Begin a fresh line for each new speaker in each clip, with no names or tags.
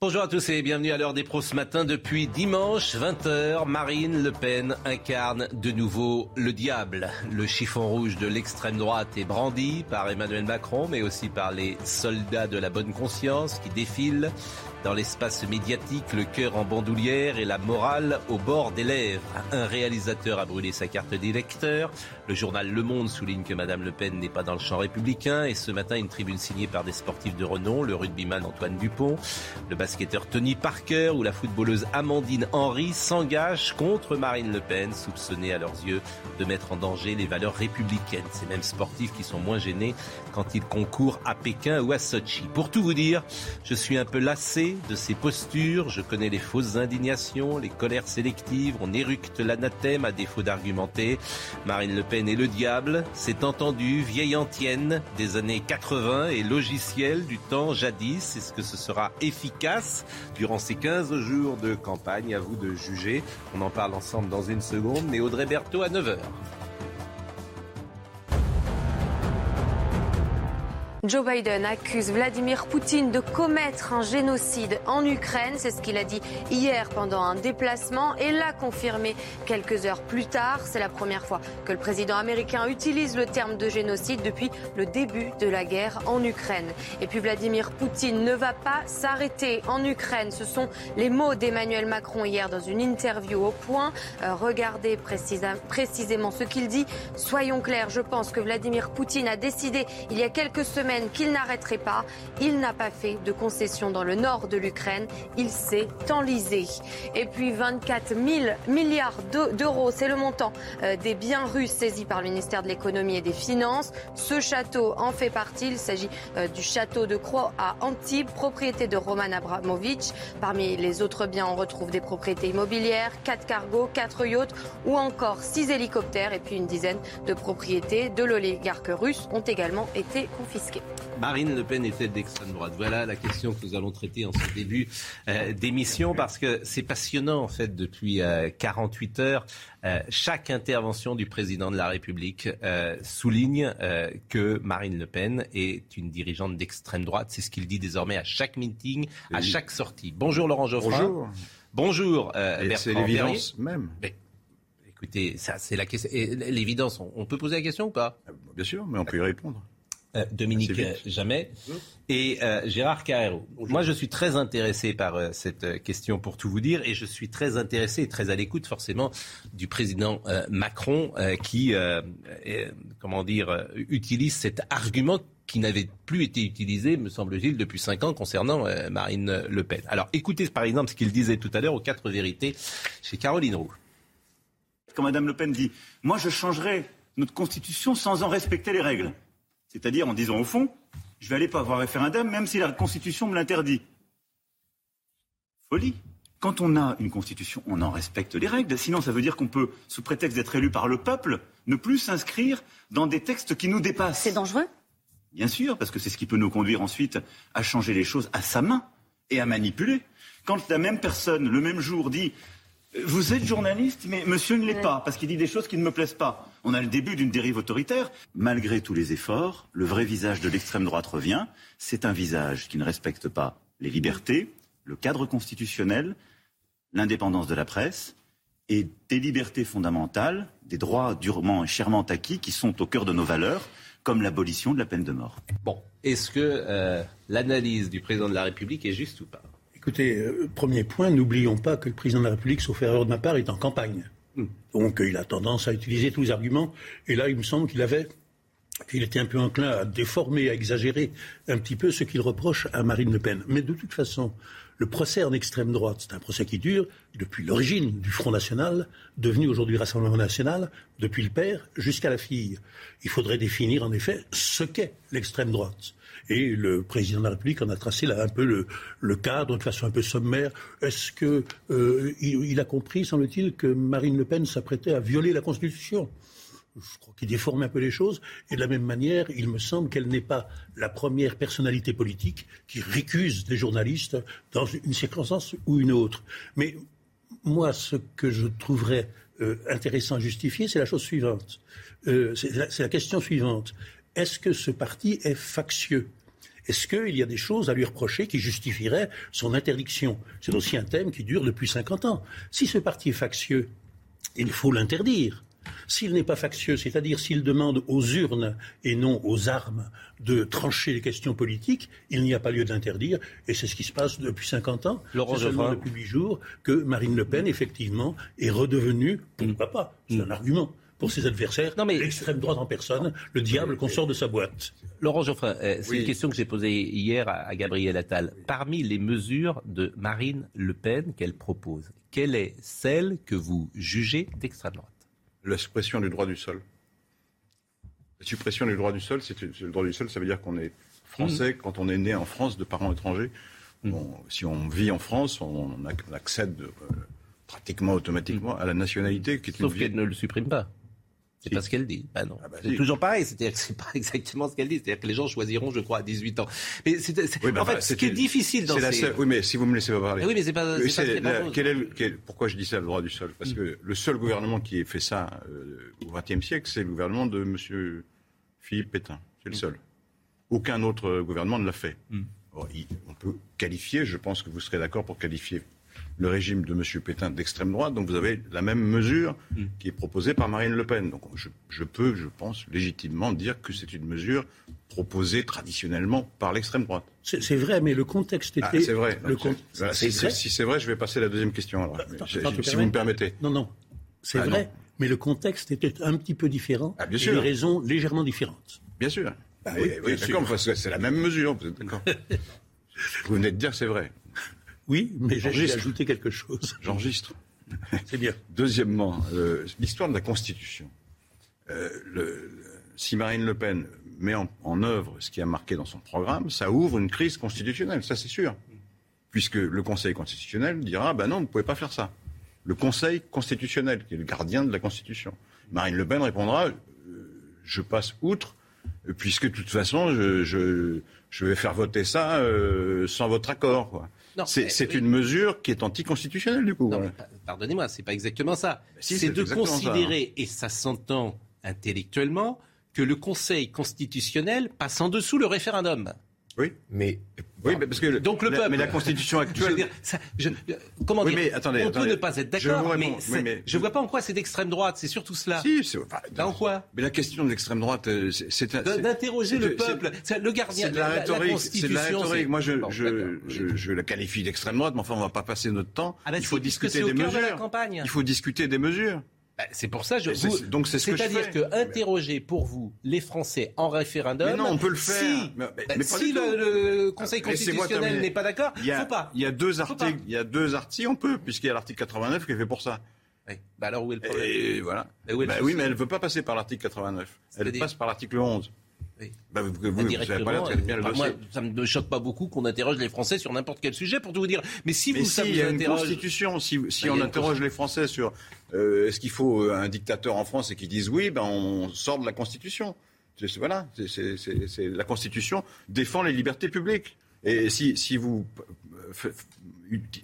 Bonjour à tous et bienvenue à l'heure des pros ce matin. Depuis dimanche 20h, Marine Le Pen incarne de nouveau le diable. Le chiffon rouge de l'extrême droite est brandi par Emmanuel Macron, mais aussi par les soldats de la bonne conscience qui défilent dans l'espace médiatique, le cœur en bandoulière et la morale au bord des lèvres. Un réalisateur a brûlé sa carte d'électeur. Le journal Le Monde souligne que Madame Le Pen n'est pas dans le champ républicain. Et ce matin, une tribune signée par des sportifs de renom, le rugbyman Antoine Dupont, le basketteur Tony Parker ou la footballeuse Amandine Henry s'engagent contre Marine Le Pen, soupçonnée à leurs yeux de mettre en danger les valeurs républicaines. Ces mêmes sportifs qui sont moins gênés quand ils concourent à Pékin ou à Sochi. Pour tout vous dire, je suis un peu lassé de ses postures, je connais les fausses indignations, les colères sélectives, on éructe l'anathème à défaut d'argumenter. Est le diable, c'est entendu, vieille antienne des années 80 et logiciel du temps jadis. Est-ce que ce sera efficace durant ces 15 jours de campagne? À vous de juger. On en parle ensemble dans une seconde, mais Audrey Berthaud à 9h.
Joe Biden accuse Vladimir Poutine de commettre un génocide en Ukraine. C'est ce qu'il a dit hier pendant un déplacement et l'a confirmé quelques heures plus tard. C'est la première fois que le président américain utilise le terme de génocide depuis le début de la guerre en Ukraine. Et puis Vladimir Poutine ne va pas s'arrêter en Ukraine. Ce sont les mots d'Emmanuel Macron hier dans une interview au point. Euh, regardez précisément ce qu'il dit. Soyons clairs, je pense que Vladimir Poutine a décidé il y a quelques semaines qu'il n'arrêterait pas. Il n'a pas fait de concession dans le nord de l'Ukraine. Il s'est enlisé. Et puis 24 000 milliards d'euros, c'est le montant euh, des biens russes saisis par le ministère de l'économie et des finances. Ce château en fait partie. Il s'agit euh, du château de Croix à Antibes, propriété de Roman Abramovich. Parmi les autres biens, on retrouve des propriétés immobilières, 4 cargos, 4 yachts ou encore 6 hélicoptères et puis une dizaine de propriétés de l'oligarque russe ont également été confisquées.
Marine Le Pen est-elle d'extrême droite? Voilà la question que nous allons traiter en ce début euh, d'émission parce que c'est passionnant en fait depuis 48 euh, heures. Euh, chaque intervention du président de la République souligne que Marine Le Pen est une dirigeante d'extrême droite. C'est ce qu'il dit désormais à chaque meeting, à chaque sortie. Bonjour Laurent Geoffroy.
Bonjour.
Bonjour
C'est l'évidence même.
écoutez, ça c'est la question. L'évidence, on peut poser la question ou pas?
Bien sûr, mais on peut y répondre.
Euh, Dominique Jamais et euh, Gérard Carrero. Moi, je suis très intéressé par euh, cette question pour tout vous dire et je suis très intéressé et très à l'écoute forcément du président Macron qui, comment dire, utilise cet argument qui n'avait plus été utilisé, me semble-t-il, depuis cinq ans concernant Marine Le Pen. Alors, écoutez par exemple ce qu'il disait tout à l'heure aux quatre vérités chez Caroline Roux.
Quand Madame Le Pen dit, moi je changerai notre constitution sans en respecter les règles. C'est-à-dire en disant au fond, je vais aller pas avoir référendum même si la Constitution me l'interdit. Folie. Quand on a une Constitution, on en respecte les règles. Sinon, ça veut dire qu'on peut, sous prétexte d'être élu par le peuple, ne plus s'inscrire dans des textes qui nous dépassent.
C'est dangereux
Bien sûr, parce que c'est ce qui peut nous conduire ensuite à changer les choses à sa main et à manipuler. Quand la même personne, le même jour, dit vous êtes journaliste, mais monsieur ne l'est pas, parce qu'il dit des choses qui ne me plaisent pas. On a le début d'une dérive autoritaire. Malgré tous les efforts, le vrai visage de l'extrême droite revient. C'est un visage qui ne respecte pas les libertés, le cadre constitutionnel, l'indépendance de la presse et des libertés fondamentales, des droits durement et chèrement acquis qui sont au cœur de nos valeurs, comme l'abolition de la peine de mort.
Bon, est-ce que euh, l'analyse du président de la République est juste ou pas?
Écoutez, euh, premier point, n'oublions pas que le président de la République, sauf erreur de ma part, est en campagne. Hmm. Donc euh, il a tendance à utiliser tous les arguments. Et là, il me semble qu'il avait qu'il était un peu enclin à déformer, à exagérer un petit peu ce qu'il reproche à Marine Le Pen. Mais de toute façon, Le procès en extrême droite, c'est un procès qui dure depuis l'origine du Front National, devenu aujourd'hui Rassemblement National, depuis le père jusqu'à la fille. Il faudrait définir en effet ce qu'est l'extrême droite. Et le président de la République en a tracé un peu le, cadre de façon un peu sommaire. Est-ce qu'il euh, a compris, semble-t-il, que Marine Le Pen s'apprêtait à violer la Constitution? Je crois qu'il déforme un peu les choses. Et de la même manière, il me semble qu'elle n'est pas la première personnalité politique qui récuse des journalistes dans une circonstance ou une autre. Mais moi, ce que je trouverais euh, intéressant à justifier, c'est la chose suivante. Euh, c'est la, question suivante. Est-ce que ce parti est factieux? Est-ce qu'il y a des choses à lui reprocher qui justifieraient son interdiction? C'est aussi un thème qui dure depuis 50 ans. Si ce parti est factieux, il faut l'interdire. S'il n'est pas factieux, c'est-à-dire s'il demande aux urnes et non aux armes de trancher les questions politiques, il n'y a pas lieu d'interdire. Et c'est ce qui se passe depuis 50 ans. C'est seulement depuis 8 jours que Marine Le Pen, effectivement, est redevenue, pourquoi pas, c'est un argument pour ses adversaires, non mais l'extrême droite en personne, le diable qu'on sort de sa boîte.
Laurent Geoffrin, euh, c'est une question que j'ai posée hier à, Gabriel Attal. Parmi les mesures de Marine Le Pen qu'elle propose, quelle est celle que vous jugez d'extrême droite?
La suppression du droit du sol. La suppression du droit du sol, c'est le droit du sol, ça veut dire qu'on est français mmh. quand on est né en France de parents étrangers. Mmh. si on vit en France, on, accède euh, pratiquement automatiquement à la nationalité.
Qui Sauf qu'elle ne le supprime pas. C'est pas ce qu'elle dit. Bah non. Ah bah c'est toujours pareil. C'est-à-dire que c'est pas exactement ce qu'elle dit. C'est-à-dire que les gens choisiront, je crois, à 18 ans. Mais c'est, en fait, ce qui est difficile dans ces...
Oui, mais si vous me laissez pas parler.
oui, mais c'est pas. C'est
pas quel est pourquoi je dis ça, le droit du sol? Parce mm. que le seul gouvernement qui ait fait ça euh, au XXe siècle, c'est le gouvernement de M. Philippe Pétain. C'est le mm. seul. Aucun autre gouvernement ne l'a fait. Mm. on peut qualifier, je pense que vous serez d'accord pour qualifier le régime de M. Pétain d'extrême droite. Donc vous avez la même mesure qui est proposée par Marine Le Pen. Donc je, peux, je pense, légitimement dire que c'est une mesure proposée traditionnellement par l'extrême droite.
C'est vrai, mais le contexte ah, était.
c'est vrai. si c'est vrai, je vais passer à la deuxième question. Alors, si vous me permettez.
Non, non. C'est ah, vrai, mais le contexte était un petit peu différent. Ah, bien sûr. Et les raisons légèrement différentes.
Bien sûr. oui, oui d'accord, c'est la même mesure. Vous venez de dire c'est vrai.
Oui, mais j'ai ajouté quelque chose.
J'enregistre.
C'est bien.
Deuxièmement, euh, l'histoire de la Constitution. Euh, le, si Marine Le Pen met en, œuvre ce qui a marqué dans son programme, ça ouvre une crise constitutionnelle, ça c'est sûr. Puisque le Conseil constitutionnel dira, ben non, vous ne pouvez pas faire ça. Le Conseil constitutionnel, qui est le gardien de la Constitution. Marine Le Pen répondra, euh, je passe outre, puisque de toute façon, je, je, vais faire voter ça sans votre accord. Quoi. C'est une mesure qui est anticonstitutionnelle, du coup.
Pardonnez-moi, c'est pas exactement ça. c'est de considérer, et ça s'entend intellectuellement, que le Conseil constitutionnel passe en dessous le référendum.
Oui,
mais
oui, parce que
donc le peuple.
Mais la Constitution actuelle.
comment dire mais attendez, On peut ne pas être d'accord, mais, je ne vois pas en quoi c'est d'extrême droite. C'est surtout cela.
Si, c'est
en quoi
Mais la question de l'extrême droite, euh, c'est
d'interroger le peuple, le gardien.
C'est de la rhétorique. C'est de la rhétorique. Moi, je, je, je, je, la qualifie d'extrême droite, mais enfin, on ne va pas passer notre temps.
Ah ben, Il faut discuter des mesures.
Il faut discuter des mesures.
Bah, c'est pour ça, je vous... donc c'est ce C'est-à-dire que, interroger pour vous les Français en référendum.
Mais non, on peut le faire.
Si, mais, bah, si le, Conseil constitutionnel n'est pas d'accord, il faut pas.
Il y a deux articles. Il y a deux articles, on peut, puisqu'il y a l'article 89 qui est fait pour ça.
Oui. Bah alors où est le problème?
Et voilà. bah, oui, mais elle ne veut pas passer par l'article 89. Elle passe par l'article 11.
Bah, vous, vous, pas bien le Moi, ça ne me choque pas beaucoup qu'on interroge les Français sur n'importe quel sujet, pour tout vous dire. Mais si vous,
si, il y a une constitution. Si, si on interroge les Français sur euh, est-ce qu'il faut euh, un dictateur en France et qu'ils disent oui, ben on sort de la constitution? Voilà, c'est la constitution défend les libertés publiques. Et si, si vous euh,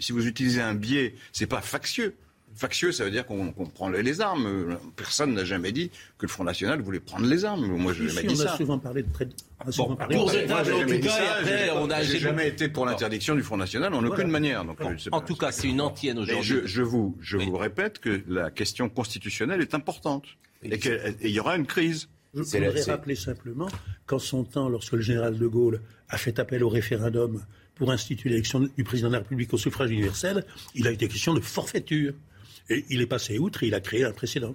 si vous utilisez un biais, c'est pas factieux. Factieux, ça veut dire qu'on prend les armes. Personne n'a jamais dit que le Front National voulait prendre les armes. Moi, je n'ai jamais dit
ça.
On
a souvent parlé de très...
Bon, parlé en tout cas, on n'a jamais été pour l'interdiction du Front National en aucune manière. Donc,
en tout cas, c'est une antienne aujourd'hui.
Je, je, vous, je vous répète que la question constitutionnelle est importante et qu'il y aura une crise.
Je voudrais rappeler simplement qu'en son temps, lorsque le général de Gaulle a fait appel au référendum pour instituer l'élection du président de la République au suffrage universel, il a été question de forfaiture. Et il est passé outre et il a créé un précédent.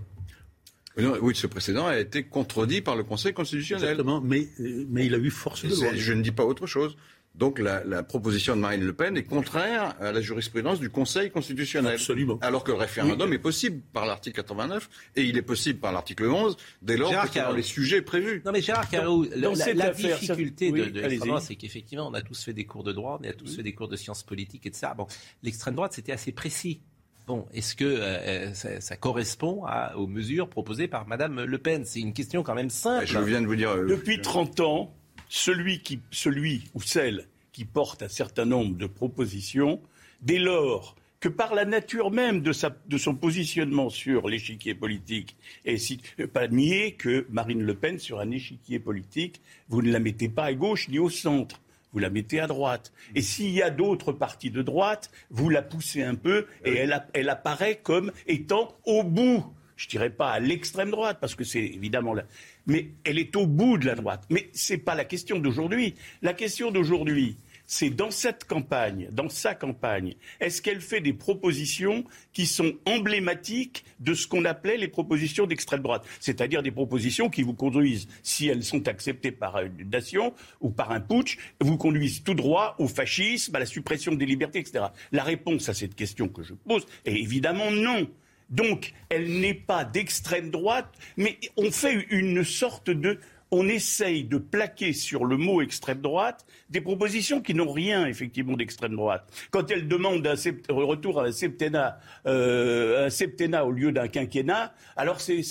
Oui, ce précédent a été contredit par le Conseil constitutionnel.
Exactement, mais, mais il a eu force de loi.
Je ne dis pas autre chose. Donc la, proposition de Marine Le Pen est contraire à la jurisprudence du Conseil constitutionnel.
Absolument.
Alors que le référendum est possible par l'article 89 et il est possible par l'article 11 dès lors que c'est dans les sujets prévus.
Non mais Gérard Carreau, la, difficulté de, l'extrême c'est qu'effectivement on a tous fait des cours de droit, on a tous fait des cours de sciences politiques et de ça. Bon, l'extrême droite c'était assez précis. Bon, est-ce que euh, euh, ça, correspond aux mesures proposées par Madame Le Pen? C'est une question quand même simple.
Je viens de vous dire. Euh,
Depuis 30 ans, celui, qui, celui ou celle qui porte un certain nombre de propositions, dès lors que par la nature même de, son positionnement sur l'échiquier politique, et si, pas nier que Marine Le Pen, sur un échiquier politique, vous ne la mettez pas à gauche ni au centre. Vous la mettez à droite. Et s'il y a d'autres partis de droite, vous la poussez un peu et elle, elle apparaît comme étant au bout je dirais pas à l'extrême droite, parce que c'est évidemment là, mais elle est au bout de la droite. Mais ce n'est pas la question d'aujourd'hui. La question d'aujourd'hui, c'est dans cette campagne, dans sa campagne, est-ce qu'elle fait des propositions qui sont emblématiques de ce qu'on appelait les propositions d'extrême droite, c'est-à-dire des propositions qui vous conduisent, si elles sont acceptées par une nation ou par un putsch, vous conduisent tout droit au fascisme, à la suppression des libertés, etc. La réponse à cette question que je pose est évidemment non. Donc, elle n'est pas d'extrême droite, mais on fait une sorte de on essaye de plaquer sur le mot extrême droite des propositions qui n'ont rien, effectivement, d'extrême droite. Quand elle demande un retour à un septennat, euh, un septennat au lieu d'un quinquennat, alors c'est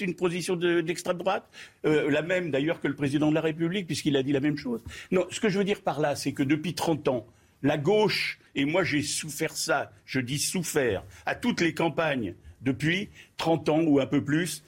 une position d'extrême droite? Euh, La même, d'ailleurs, que le président de la République, puisqu'il a dit la même chose. Non, ce que je veux dire par là, c'est que depuis 30 ans, la gauche, et moi j'ai souffert ça, je dis souffert, à toutes les campagnes depuis 30 ans ou un peu plus,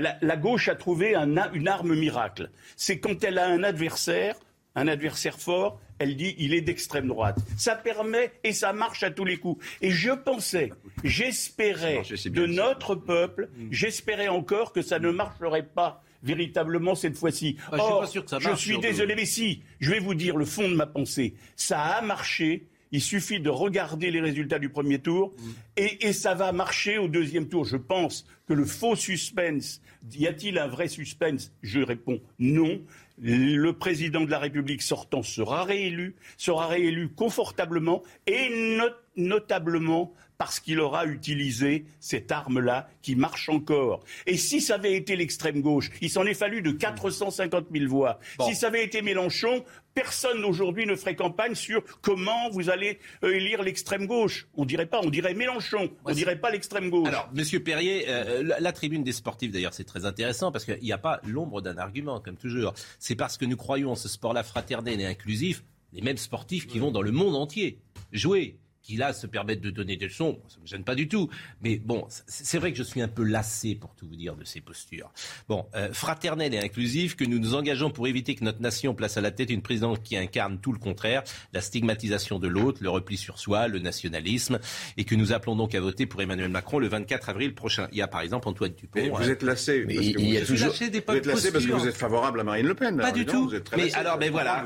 la gauche a trouvé une arme miracle. C'est quand elle a un adversaire, un adversaire fort, elle dit il est d'extrême droite. Ça permet et ça marche à tous les coups. Et je pensais, j'espérais de notre peuple, j'espérais encore que ça ne marcherait pas véritablement cette fois-ci.
Or, je,
je suis désolé, mais si, je vais vous dire le fond de ma pensée. Ça a marché. Il suffit de regarder les résultats du premier tour mm. et, ça va marcher au deuxième tour. Je pense que le faux suspense, y a-t-il un vrai suspense? Je réponds non. Le président de la République sortant sera réélu, sera réélu confortablement et notablement parce qu'il aura utilisé cette arme-là qui marche encore. Et si ça avait été l'extrême gauche, il s'en est fallu de 450 000 voix. Si ça avait été Mélenchon, personne aujourd'hui ne ferait campagne sur comment vous allez euh, élire l'extrême gauche. On dirait pas, on dirait Mélenchon, on dirait pas l'extrême gauche.
Alors, Monsieur Perrier, euh, la, tribune des sportifs d'ailleurs, c'est très intéressant parce qu'il n'y a pas l'ombre d'un argument, comme toujours. C'est parce que nous croyons en ce sport-là fraternel et inclusif, les mêmes sportifs qui vont dans le monde entier jouer qui là se permettent de donner des leçons, ça ne me gêne pas du tout. Mais bon, c'est vrai que je suis un peu lassé, pour tout vous dire, de ces postures. Bon, euh, fraternel et inclusif, que nous nous engageons pour éviter que notre nation place à la tête une présidente qui incarne tout le contraire, la stigmatisation de l'autre, le repli sur soi, le nationalisme, et que nous appelons donc à voter pour Emmanuel Macron le 24 avril prochain. Il y a par exemple Antoine Dupont.
vous êtes lassé. parce que il y a toujours... des vous êtes lassé parce que vous êtes favorable à Marine Le Pen.
Pas du tout. mais alors,
mais
voilà.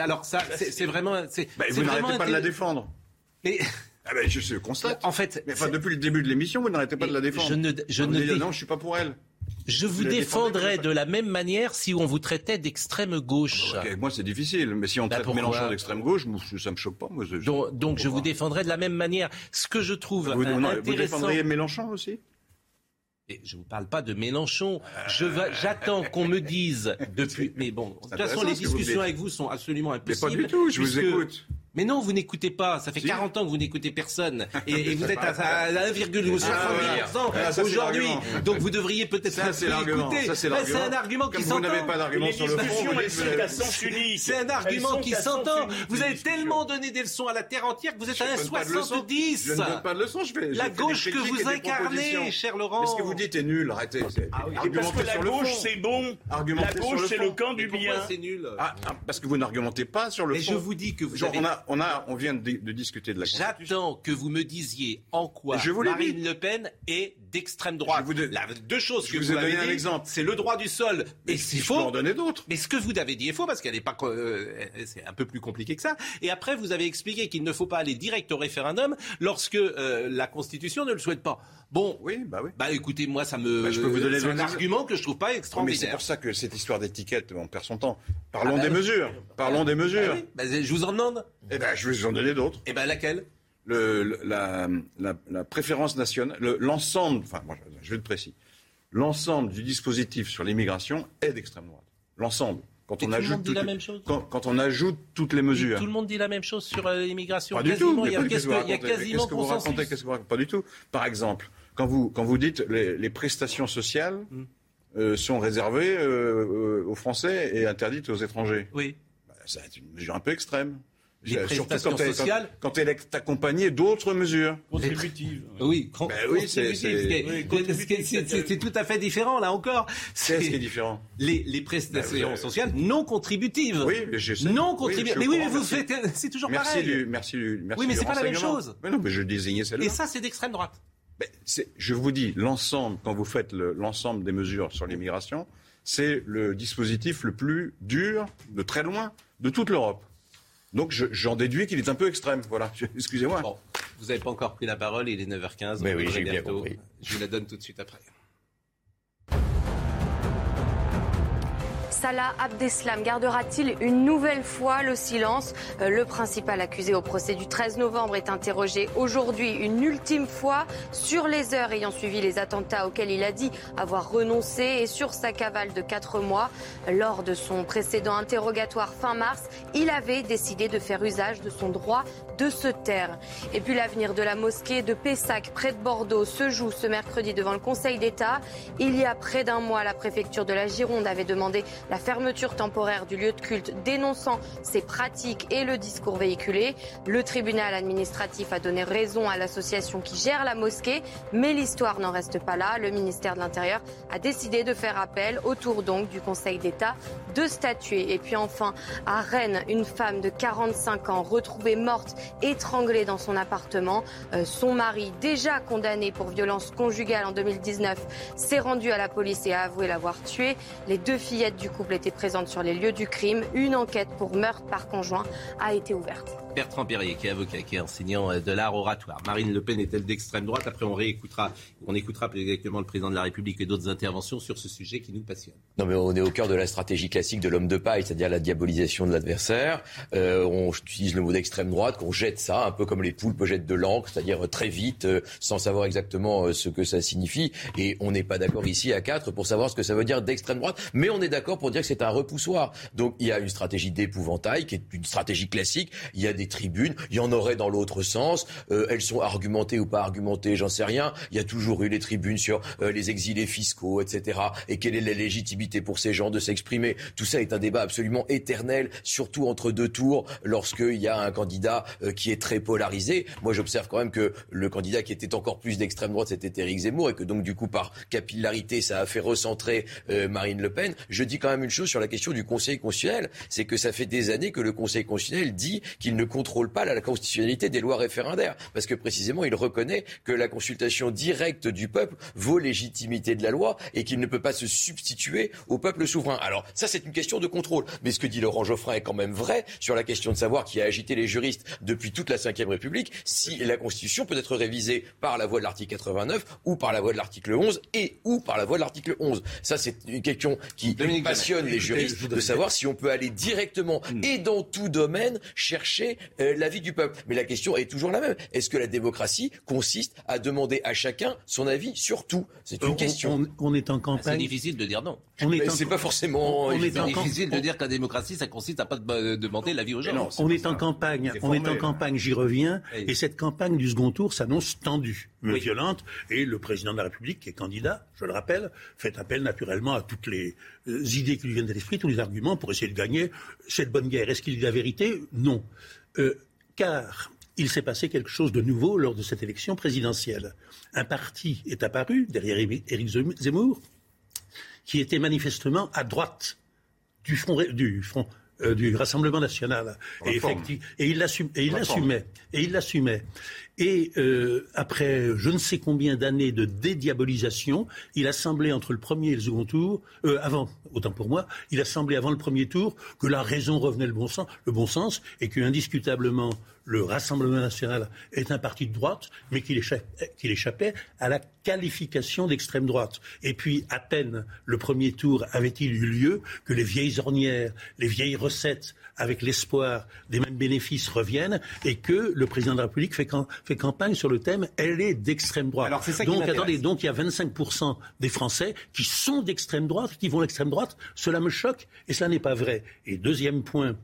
alors ça, c'est vraiment.
vous n'arrêtez pas de la défendre. Mais. Ah ben, je constate. En fait, mais enfin, depuis le début de l'émission, vous n'arrêtez pas de la défendre.
Je ne, je ne
non, je suis pas pour elle.
Je vous, défendrais de la même manière si on vous traitait d'extrême gauche.
moi, c'est difficile. Mais si on bah, traite Mélenchon d'extrême gauche, ça me choque pas. Moi,
donc, je vous défendrais de la même manière. Ce que je trouve vous, intéressant...
Vous défendriez Mélenchon aussi?
Et je ne vous parle pas de Mélenchon. Je j'attends qu'on me dise depuis. Mais bon, de toute façon, les discussions avec vous sont absolument impossibles.
Mais pas du tout. Je vous écoute.
Mais non, vous n'écoutez pas. Ça fait 40 ans que vous n'écoutez personne. Et, vous êtes à, 1,70% ah, aujourd'hui. Donc vous devriez peut-être
ça, c'est
un argument qui s'entend. Vous
n'avez pas d'argument sur le fond.
C'est un argument qui s'entend. Vous avez tellement donné des leçons à la terre entière que vous êtes à 1,70.
Je ne donne pas de leçons.
La gauche que vous incarnez, cher Laurent.
ce que vous dites est nul. Arrêtez.
Ah parce que la gauche, c'est bon. La gauche, c'est le camp du bien.
c'est nul
Parce que vous n'argumentez pas sur le fond.
Mais je vous dis que vous
on, a, on vient de, de discuter de la.
J'attends que vous me disiez en quoi
Je vous
Marine
dit.
Le Pen est d'extrême droite.
Je vous
La- deux choses
Je
que
vous donné
avez
un
dit,
exemple.
C'est le droit du sol et c'est
Je peux en
faux.
donner d'autres.
Mais ce que vous avez dit est faux parce qu'elle n'est pas, euh, c'est un peu plus compliqué que ça. Et après, vous avez expliqué qu'il ne faut pas aller direct au référendum lorsque euh, la Constitution ne le souhaite pas. Bon,
Oui, bah oui.
bah écoutez, moi ça me,
Bah, je peux vous donner
un argument que je trouve pas
Mais c'est
extraordinaire.
pour ça que cette histoire d'étiquette, on perd son temps. Parlons
Ah bah
des
oui.
mesures. Parlons des
Bah
mesures.
oui, bah, je vous en demande.
Eh ben, je vais vous en donner d'autres.
Et ben laquelle?
Le, la, la- la préférence nationale, le- l'ensemble, enfin, moi, je vais être précis. L'ensemble du dispositif sur l'immigration est d'extrême droite. L'ensemble. Quand on
tout le
ajoute
monde dit
toutes
la
les-
même chose.
Quand, quand on ajoute toutes les mesures.
Tout le monde dit la même chose sur euh, l'immigration.
Pas du
Quasiment,
tout.
Il y a,
que
il y quasiment
Qu'est-ce que vous racontez Qu'est-ce que vous racontez Pas du tout. Par exemple, quand vous, quand vous dites les, les prestations sociales
Hmm.
euh, sont réservées euh, euh, aux Français et interdites aux étrangers,
Oui.
bah, c'est une mesure un peu extrême.
Les prestations
quand elle,
sociales
quand, quand elle est accompagnée d'autres mesures.
Contributive.
Oui,
Ben oui, c'est-
oui,
tout à fait différent là encore.
C'est ce qui est différent.
les, les prestations
Ben,
sociales non contributives.
Oui, mais je sais.
Non contributives. mais oui, mais vous
merci.
faites, c'est toujours
Merci
pareil.
du, merci du, merci
Oui, mais c'est pas la même chose.
Mais non, mais je désignais celle-là.
Et ça, c'est d'extrême droite.
Ben, je vous dis, l'ensemble, quand vous faites le- l'ensemble des mesures sur l'immigration, c'est le dispositif le plus dur, de très loin, de toute l'Europe. Donc je- j'en déduis qu'il est un peu extrême. Voilà, excusez-moi.
Bon, vous n'avez pas encore pris la parole, il est 9h15.
Mais oui, j'ai bien
bientôt.
compris.
Je vous la donne tout de suite après.
Salah Abdeslam gardera-t-il une nouvelle fois le silence? Euh, Le principal accusé au procès du 13 novembre est interrogé aujourd'hui une ultime fois sur les heures ayant suivi les attentats auxquels il a dit avoir renoncé et sur sa cavale de 4 mois. Lors de son précédent interrogatoire fin mars, il avait décidé de faire usage de son droit de se taire. Et puis l'avenir de la mosquée de Pessac, près de Bordeaux, se joue ce mercredi devant le Conseil d'État. Il y a près d'un mois, la préfecture de la Gironde avait demandé la fermeture temporaire du lieu de culte, dénonçant ses pratiques et le discours véhiculé. Le tribunal administratif a donné raison à l'association qui gère la mosquée, mais l'histoire n'en reste pas là. Le ministère de l'Intérieur a décidé de faire appel autour donc du Conseil d'État de statuer. Et puis enfin, à Rennes, une femme de 45 ans retrouvée morte, étranglée dans son appartement. Euh, son mari, déjà condamné pour violence conjugale en 2019, s'est rendu à la police et a avoué l'avoir tué. Les deux fillettes du couple étaient présentes sur les lieux du crime. Une enquête pour meurtre par conjoint a été ouverte.
Bertrand Perrier, qui est avocat, qui est enseignant euh, de l'art oratoire. Marine Le Pen est-elle d'extrême droite? Après, on réécoutera, on écoutera plus exactement le président de la République et d'autres interventions sur ce sujet qui nous passionne.
Non, mais on est au cœur de la stratégie classique de l'homme de paille, c'est-à-dire la diabolisation de l'adversaire. Euh, on utilise le mot d'extrême droite, qu'on jette ça, un peu comme les poulpes jettent de l'encre, c'est-à-dire très vite, euh, sans savoir exactement euh, ce que ça signifie. Et on n'est pas d'accord ici à quatre pour savoir ce que ça veut dire d'extrême droite, mais on est d'accord pour dire que c'est un repoussoir. Donc il y a une stratégie d'épouvantail qui est une stratégie classique. Il y a des tribunes, il y en aurait dans l'autre sens. Euh, elles sont argumentées ou pas argumentées, j'en sais rien. Il y a toujours eu les tribunes sur euh, les exilés fiscaux, etc. Et quelle est la légitimité pour ces gens de s'exprimer? Tout ça est un débat absolument éternel, surtout entre deux tours, lorsqu'il y a un candidat euh, qui est très polarisé. Moi, j'observe quand même que le candidat qui était encore plus d'extrême droite, c'était Éric Zemmour, et que donc du coup, par capillarité, ça a fait recentrer Marine Le Pen. Je dis quand même une chose sur la question du Conseil constitutionnel, c'est que ça fait des années que le Conseil constitutionnel dit qu'il ne contrôle pas la constitutionnalité des lois référendaires, parce que précisément, il reconnaît que la consultation directe du peuple vaut légitimité de la loi et qu'il ne peut pas se substituer au peuple souverain. Alors ça, c'est une question de contrôle. Mais ce que dit Laurent Geoffrin est quand même vrai sur la question de savoir qui a agité les juristes depuis toute la Ve République, si la Constitution peut être révisée par la voie de l'article 89 ou par la voie de l'article 11 et ou par la voie de l'article 11. Ça, c'est une question qui
Dominique
passionne les juristes de savoir si on peut aller directement et dans tout domaine chercher euh, l'avis du peuple. Mais la question est toujours la même. Est-ce que la démocratie consiste à demander à chacun son avis sur tout? C'est une
On-
question.
On, on est en
C'est
campagne.
difficile de dire non.
On est
c'est pas forcément.
on est
C'est difficile de dire que la démocratie, ça consiste à pas de- demander l'avis aux gens.
non,
On est en campagne,
C'est
on est en campagne, j'y reviens,
Oui.
et cette campagne du second tour s'annonce tendue,
Oui.
violente, et le président de la République, qui est candidat, je le rappelle, fait appel naturellement à toutes les euh, idées qui lui viennent de l'esprit, tous les arguments pour essayer de gagner cette bonne guerre. Est-ce qu'il dit la vérité? Non. Euh, car il s'est passé quelque chose de nouveau lors de cette élection présidentielle. Un parti est apparu derrière Éric Zemmour, qui était manifestement à droite du front, du front euh, du Rassemblement national. Et, et il l'assume- et il
Réforme.
l'assumait. Et il l'assumait. Et euh, après je ne sais combien d'années de dédiabolisation, il a semblé entre le premier et le second tour, euh, avant, autant pour moi, il a semblé avant le premier tour que la raison revenait le bon sens, le bon sens et que indiscutablement le Rassemblement national est un parti de droite, mais qu'il échappait, à la qualification d'extrême droite. Et puis, à peine le premier tour avait-il eu lieu que les vieilles ornières, les vieilles recettes, avec l'espoir des mêmes bénéfices reviennent, et que le président de la République fait, cam- fait campagne sur le thème elle est d'extrême droite.
Alors, ça
donc, attendez, donc il y a 25% des Français qui sont d'extrême droite, qui vont à l'extrême droite. Cela me choque, et cela n'est pas vrai. Et deuxième point,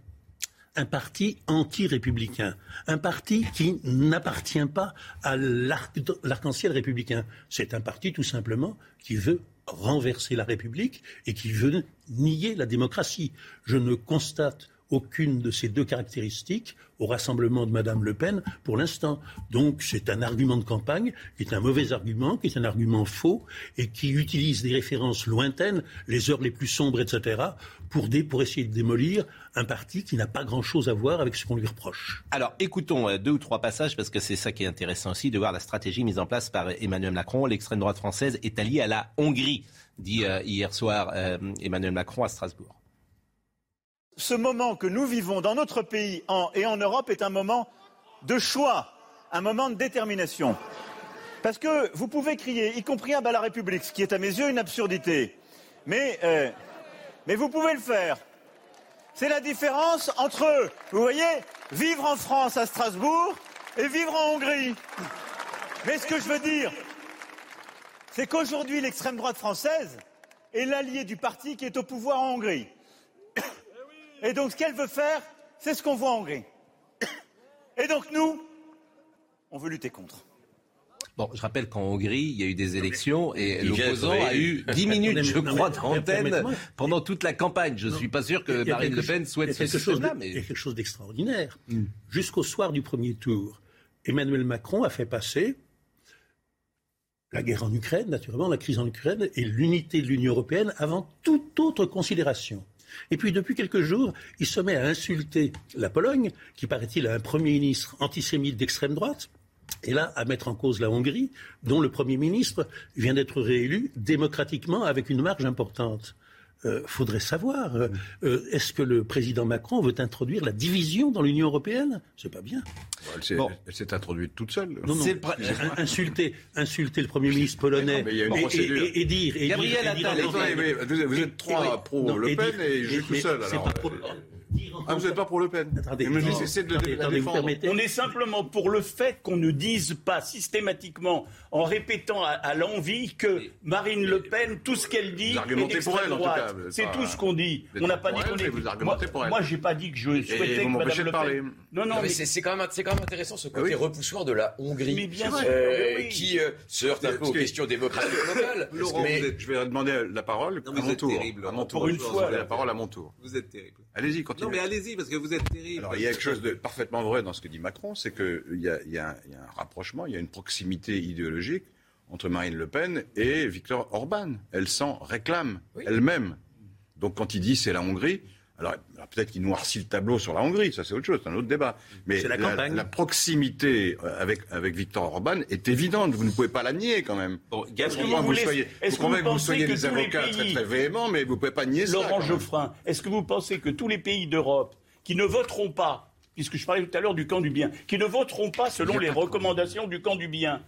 un parti anti-républicain, un parti qui n'appartient pas à l'arc- l'arc-en-ciel républicain. C'est un parti tout simplement qui veut renverser la République et qui veut nier la démocratie. Je ne constate aucune de ces deux caractéristiques au rassemblement de Madame Le Pen pour l'instant. Donc c'est un argument de campagne qui est un mauvais argument, qui est un argument faux et qui utilise des références lointaines, les heures les plus sombres, etc., pour, pour essayer de démolir un parti qui n'a pas grand-chose à voir avec ce qu'on lui reproche.
Alors écoutons euh, deux ou trois passages parce que c'est ça qui est intéressant aussi de voir la stratégie mise en place par Emmanuel Macron. L'extrême droite française est alliée à la Hongrie, dit euh, hier soir euh, Emmanuel Macron à Strasbourg.
Ce moment que nous vivons dans notre pays et en Europe est un moment de choix, un moment de détermination. Parce que vous pouvez crier, y compris à la République, ce qui est à mes yeux une absurdité. Mais, euh, mais vous pouvez le faire. C'est la différence entre, vous voyez, vivre en France à Strasbourg et vivre en Hongrie. Mais ce que je veux dire, c'est qu'aujourd'hui, l'extrême droite française est l'allié du parti qui est au pouvoir en Hongrie. Et donc, ce qu'elle veut faire, c'est ce qu'on voit en Hongrie. Et donc, nous, on veut lutter contre.
Bon, je rappelle qu'en Hongrie, il y a eu des élections et l'opposant a eu 10 minutes, je crois, d'antenne pendant toute la campagne. Je ne suis pas sûr que Marine Le Pen souhaite ce.
Il y a quelque chose d'extraordinaire. Jusqu'au soir du premier tour, Emmanuel Macron a fait passer la guerre en Ukraine, naturellement, la crise en Ukraine et l'unité de l'Union européenne avant toute autre considération. Et puis, depuis quelques jours, il se met à insulter la Pologne, qui, paraît-il, a un Premier ministre antisémite d'extrême droite, et là, à mettre en cause la Hongrie, dont le Premier ministre vient d'être réélu démocratiquement avec une marge importante. Euh, faudrait savoir, euh, euh, est-ce que le président Macron veut introduire la division dans l'Union européenne? C'est pas bien.
Elle s'est
Bon.
elle s'est introduite toute seule.
Non, non, insulter, insulter le Premier ministre polonais
non,
et- et, et- et dire... Et
Gabriel Attal,
vous, êtes trois
et-
pro
non,
Le
et
Pen
dire-
et je
mais-
tout seul. Ah, vous n'êtes pas pour Le Pen
Attendez,
Mais
non.
de, de
Attendez,
la
attendez, vous
défendre.
permettez
On est simplement pour le fait qu'on ne dise pas systématiquement, en répétant à, à l'envie, que Marine Le Pen, tout ce qu'elle dit,
Vous argumentez
est
pour elle, en tout
droite.
cas, vous êtes
C'est tout ce qu'on dit.
vous
On n'a
pas
dit
elle,
qu'on est.
vous argumentez
moi,
pour elle.
moi, j'ai pas dit que je souhaitais
vous
que
m'empêchez
Madame
de
Le
parler.
Pen. Non, non,
Non, mais c'est quand, même- intéressant ce côté
oui.
repoussoir de la Hongrie,
Mais bien
euh, qui euh, se heurte un peu aux
que-
questions démocratiques locales.
Vous je vais demander la parole
Non,
à
vous
mon
êtes
tour.
terrible,
à mon
Laurent.
tour.
Pour une fois,
donne la
là.
parole à mon tour.
Vous êtes terrible.
Allez-y,
Non, mais allez-y, parce que vous êtes terrible.
Alors, il y a quelque chose de parfaitement vrai dans ce que dit Macron, c'est qu'il y, y, a un- il y a un rapprochement, il y a une proximité idéologique entre Marine Le Pen et Viktor Orban. Elle s'en réclame
Oui.
elle-même. Donc quand il dit c'est la Hongrie, alors, alors peut-être qu'il noircit le tableau sur la Hongrie, ça c'est autre chose, c'est un autre débat. Mais
la
la,
campagne.
la proximité euh, avec, avec Viktor Orban est évidente, vous ne pouvez pas la nier quand même.
Bon,
Est-ce que
vous soyez,
est-ce que vous
que vous
pensez
soyez
que
des
tous les
avocats très
pays-
très véhéments, mais vous ne pouvez pas nier ça.
Laurent. Geoffrin, est-ce que vous pensez que tous les pays d'Europe qui ne voteront pas, puisque je parlais tout à l'heure du camp du bien, qui ne voteront pas selon les recommandations du camp du bien,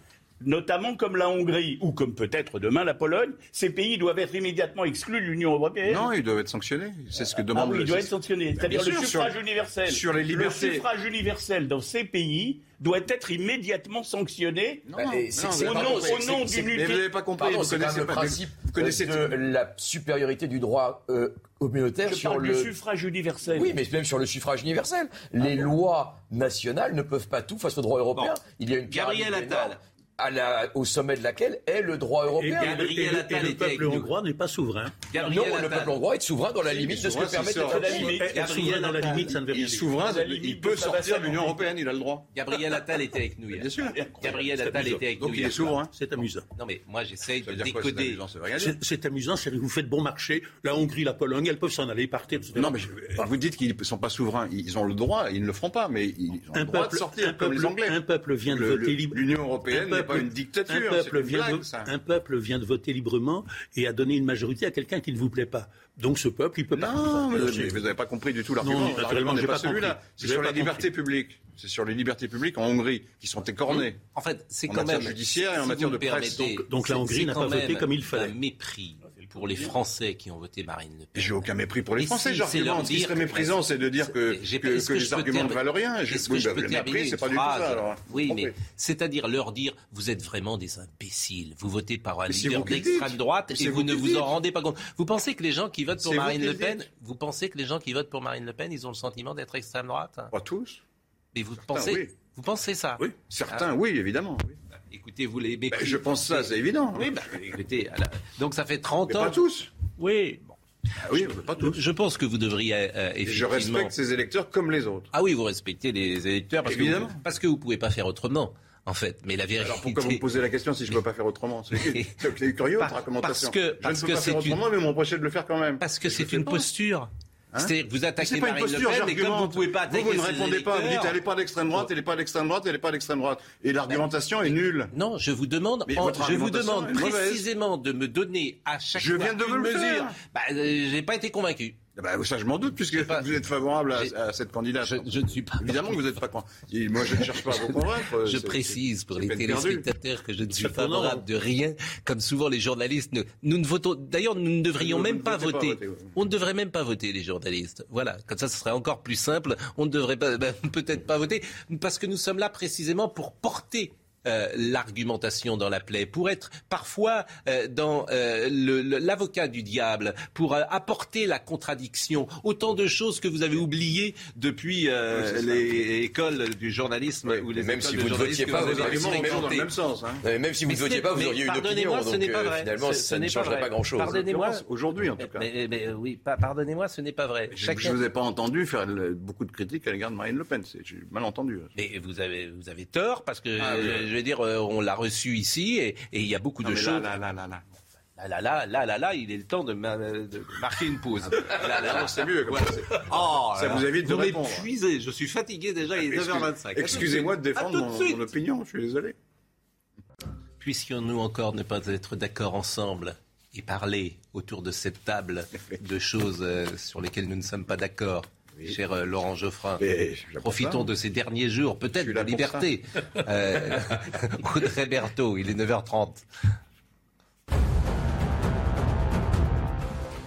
notamment comme la Hongrie ou comme peut-être demain la Pologne, ces pays doivent être immédiatement exclus de l'Union européenne
Non, ils doivent être sanctionnés. C'est ce que
Ah
demande
oui,
le
il doit être
système.
sanctionné.
Bah,
C'est-à-dire le suffrage
sur-
universel.
sur les libertés.
Le suffrage universel dans ces pays doit être immédiatement sanctionné.
Non,
Bah,
non,
c'est-
non,
au nom- au nom d'une
Mais vous n'avez pas compris,
Pardon,
vous connaissez
le principe
Vous connaissez
euh, de la supériorité du droit euh, communautaire
Je
sur
parle
le.
du suffrage universel.
Oui, mais même sur le suffrage universel. Les lois nationales ne peuvent pas tout face au droit européen.
Bon.
Il y a une
Gabriel Attal.
À la, au sommet de laquelle est le droit européen.
et-
Gabriel
et
Attal
et le
était avec
peuple
nous.
hongrois n'est pas souverain.
Gabriel
non, le peuple hongrois est souverain dans la limite de ce que permet traité
Et-
limite.
souverain dans la limite, ça ne veut
Il
rien
est
dire.
souverain,
la
il peut sortir de l'Union européenne, il a le droit.
Gabriel Attal était avec nous hier.
Bien sûr.
Gabriel Attal était avec nous
Donc il est souverain.
C'est amusant.
Non mais moi j'essaye de décoder.
C'est amusant, c'est que vous faites bon marché. La Hongrie, la Pologne, elles peuvent s'en aller, partir.
Non, mais je- vous dites qu'ils ne sont pas souverains. Ils ont le droit, ils ne le feront pas, mais ils ont le
un
droit
peuple,
de sortir,
un
comme
peuple-
les Anglais.
un peuple vient de voter libre.
L'Union européenne pas une dictature.
Un peuple,
une
vient
blague,
de,
ça.
un peuple vient de voter librement et a donné une majorité à quelqu'un qui ne vous plaît pas. Donc ce peuple, il peut pas.
Non, mais
Alors,
vous n'avez pas compris du tout l'argument.
naturellement,
L'argument n'est
j'ai
pas
pas
celui-là.
compris.
C'est sur
pas
les libertés publiques. C'est sur les libertés publiques en Hongrie qui sont écornées.
En fait, c'est
En
quand
matière
même
judiciaire et en matière de presse.
Donc- la Hongrie n'a pas voté comme il fallait.
Un mépris pour les Français qui ont voté Marine Le Pen.
J'ai aucun mépris pour les
Et
Français.
si,
J'argumente. Ce qui serait méprisant, c'est de dire que, que, les arguments ne valent rien. Je-
Est-ce que
oui,
je
bah,
peux
le
terminer
mépris, c'est pas du tout ça. alors.
Oui, mais c'est-à-dire leur dire vous êtes vraiment des imbéciles. Vous votez par un leader d'extrême droite et vous ne vous en rendez pas compte. Vous pensez que les gens qui votent pour Marine Le Pen, vous pensez que les gens qui votent pour Marine Le Pen, ils ont le sentiment d'être extrême droite?
Pas tous.
Mais vous pensez, vous pensez ça?
Oui. Certains, oui, évidemment. oui.
Écoutez, vous les
Ben, je pense ça, c'est évident.
Oui, bah, écoutez, la- donc ça fait 30
Mais
ans.
pas tous.
Oui. bon.
Ah oui, pas tous.
Je pense que vous devriez euh,
Et je
effectivement.
respecte ces électeurs comme les autres.
Ah oui, vous respectez les électeurs parce
Évidemment.
que vous, parce que vous pouvez pas faire autrement, en fait. Mais la vérité.
Alors pourquoi vous me posez la question si je ne peux pas faire autrement? C'est curieux
Par-
votre argumentation.
parce que-
je
parce
ne peux
que
pas faire
c'est une-
autrement, mais on m'empêchait de le faire quand même.
Parce que
Je
c'est une
pas.
posture.
Hein
C'est-à-dire que vous attaquez
c'est pas une
Marine
posture,
Le Pen, mais comme vous
j'argumente.
pouvez pas attaquer
Vous, vous ne répondez pas, vous dites elle n'est pas d'extrême droite, elle n'est pas d'extrême droite, elle n'est pas d'extrême droite. Et l'argumentation est nulle.
Non, je vous demande, en- je vous demande précisément de me donner à chaque
Je
fois
viens de
une
vous le
mesure. Bah, euh, j'ai pas été convaincu.
Eh ben, ça, je m'en doute, puisque
pas-
vous êtes favorable à, à cette candidate.
Je, je ne suis pas.
Évidemment que vous n'êtes pas. Et Moi, je ne cherche pas à vous convaincre.
Je précise pour les téléspectateurs que je ne suis favorable de rien, comme souvent les journalistes. Ne, nous ne votons. D'ailleurs, nous ne devrions même pas voter. On ne devrait même pas voter les journalistes. Voilà, comme ça, ce serait encore plus simple. On ne devrait ben, peut-être pas voter parce que nous sommes là précisément pour porter. Euh, l'argumentation dans la plaie, pour être parfois euh, dans euh, l'avocat du diable, pour euh, apporter la contradiction, autant de choses que vous avez oubliées depuis euh,
Oui,
les écoles du journalisme
Oui,
ou les
même
écoles
si
de
vous ne votiez pas,
vous avez
dans le même sens. hein.
Non, mais Même si vous ne votiez pas, vous auriez une
pardonnez-moi,
opinion.
ce n'est
donc,
pas vrai.
Finalement,
Ce- ce
ça ne changerait pas grand-chose.
Pardonnez-moi.
Aujourd'hui, en tout cas.
Mais, mais- mais oui, pa- pardonnez-moi, ce n'est pas vrai.
Je ne vous ai pas entendu faire le- beaucoup de critiques à l'égard de Marine Le Pen. C'est- J'ai mal entendu.
Mais vous avez, vous avez tort parce que
Ah,
veux dire, euh, on l'a reçu ici et il y a beaucoup
Non,
de choses.
là, là, là, là, là.
Là, là, là, là, là, là, il est le temps de, ma- de marquer une pause. Là, là,
Non, c'est mieux. comme ça,
Oh, là,
vous évite de
vous
répondre.
m'épuisez. Je suis fatigué déjà. Il est
Excuse-
9h25.
Excusez-moi de défendre mon, mon opinion. Je suis désolé.
Puissions-nous encore ne pas être d'accord ensemble et parler autour de cette table de choses euh, sur lesquelles nous ne sommes pas d'accord, cher euh, Laurent Geoffrin. Profitons
ça.
de ces derniers jours, peut-être, de liberté. Euh, Audrey Berthaud, il est 9h30.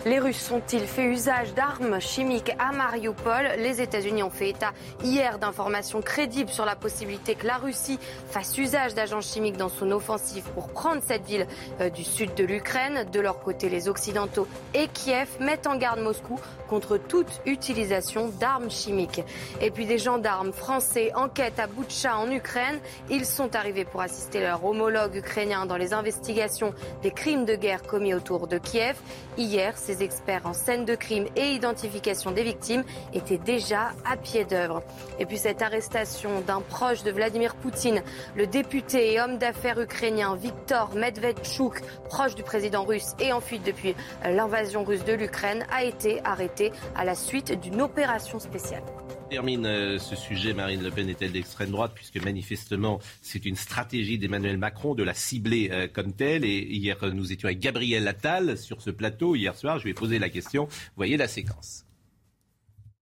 Les Russes ont-ils fait usage d'armes chimiques à Mariupol? Les États-Unis ont fait état hier d'informations crédibles sur la possibilité que la Russie fasse usage d'agents chimiques dans son offensive pour prendre cette ville euh, du sud de l'Ukraine. De leur côté, les Occidentaux et Kiev mettent en garde Moscou contre toute utilisation d'armes chimiques. Et puis des gendarmes français enquêtent à Boutcha en Ukraine. Ils sont arrivés pour assister leur homologue ukrainien dans les investigations des crimes de guerre commis autour de Kiev. Hier, ces experts en scène de crime et identification des victimes étaient déjà à pied d'œuvre. Et puis cette arrestation d'un proche de Vladimir Poutine, le député et homme d'affaires ukrainien Viktor Medvedchuk, proche du président russe et en fuite depuis l'invasion russe de l'Ukraine, a été arrêté à la suite d'une opération spéciale.
Termine euh, ce sujet, Marine Le Pen est-elle d'extrême droite Puisque manifestement, c'est une stratégie d'Emmanuel Macron de la cibler euh, comme telle. Et hier, euh, nous étions avec Gabriel Attal sur ce plateau. Hier soir, je lui ai posé la question. Vous voyez la séquence.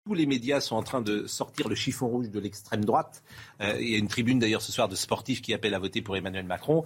Tous les médias sont en train de sortir le chiffon rouge de l'extrême droite. Il y a une tribune d'ailleurs ce soir de sportifs qui appellent à voter pour Emmanuel Macron.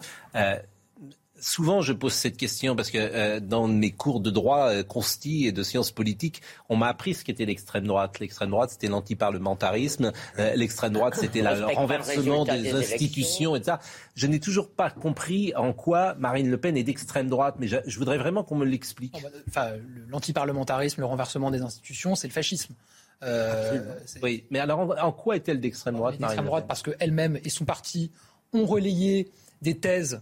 Souvent, je pose cette question parce que euh, dans mes cours de droit euh, consti et de sciences politiques, on m'a appris ce qu'était l'extrême droite. L'extrême droite, c'était l'antiparlementarisme. Euh, l'extrême droite, c'était le renversement des,
des
institutions et ça. Je n'ai toujours pas compris en quoi Marine Le Pen est d'extrême droite, mais je, je voudrais vraiment qu'on me l'explique.
Enfin, le- l'antiparlementarisme, le renversement des institutions, c'est le fascisme. Euh,
Oui, mais alors en, en quoi est-elle d'extrême droite,
d'extrême
Le
droite
Pen?
parce qu'elle-même et son parti ont relayé des thèses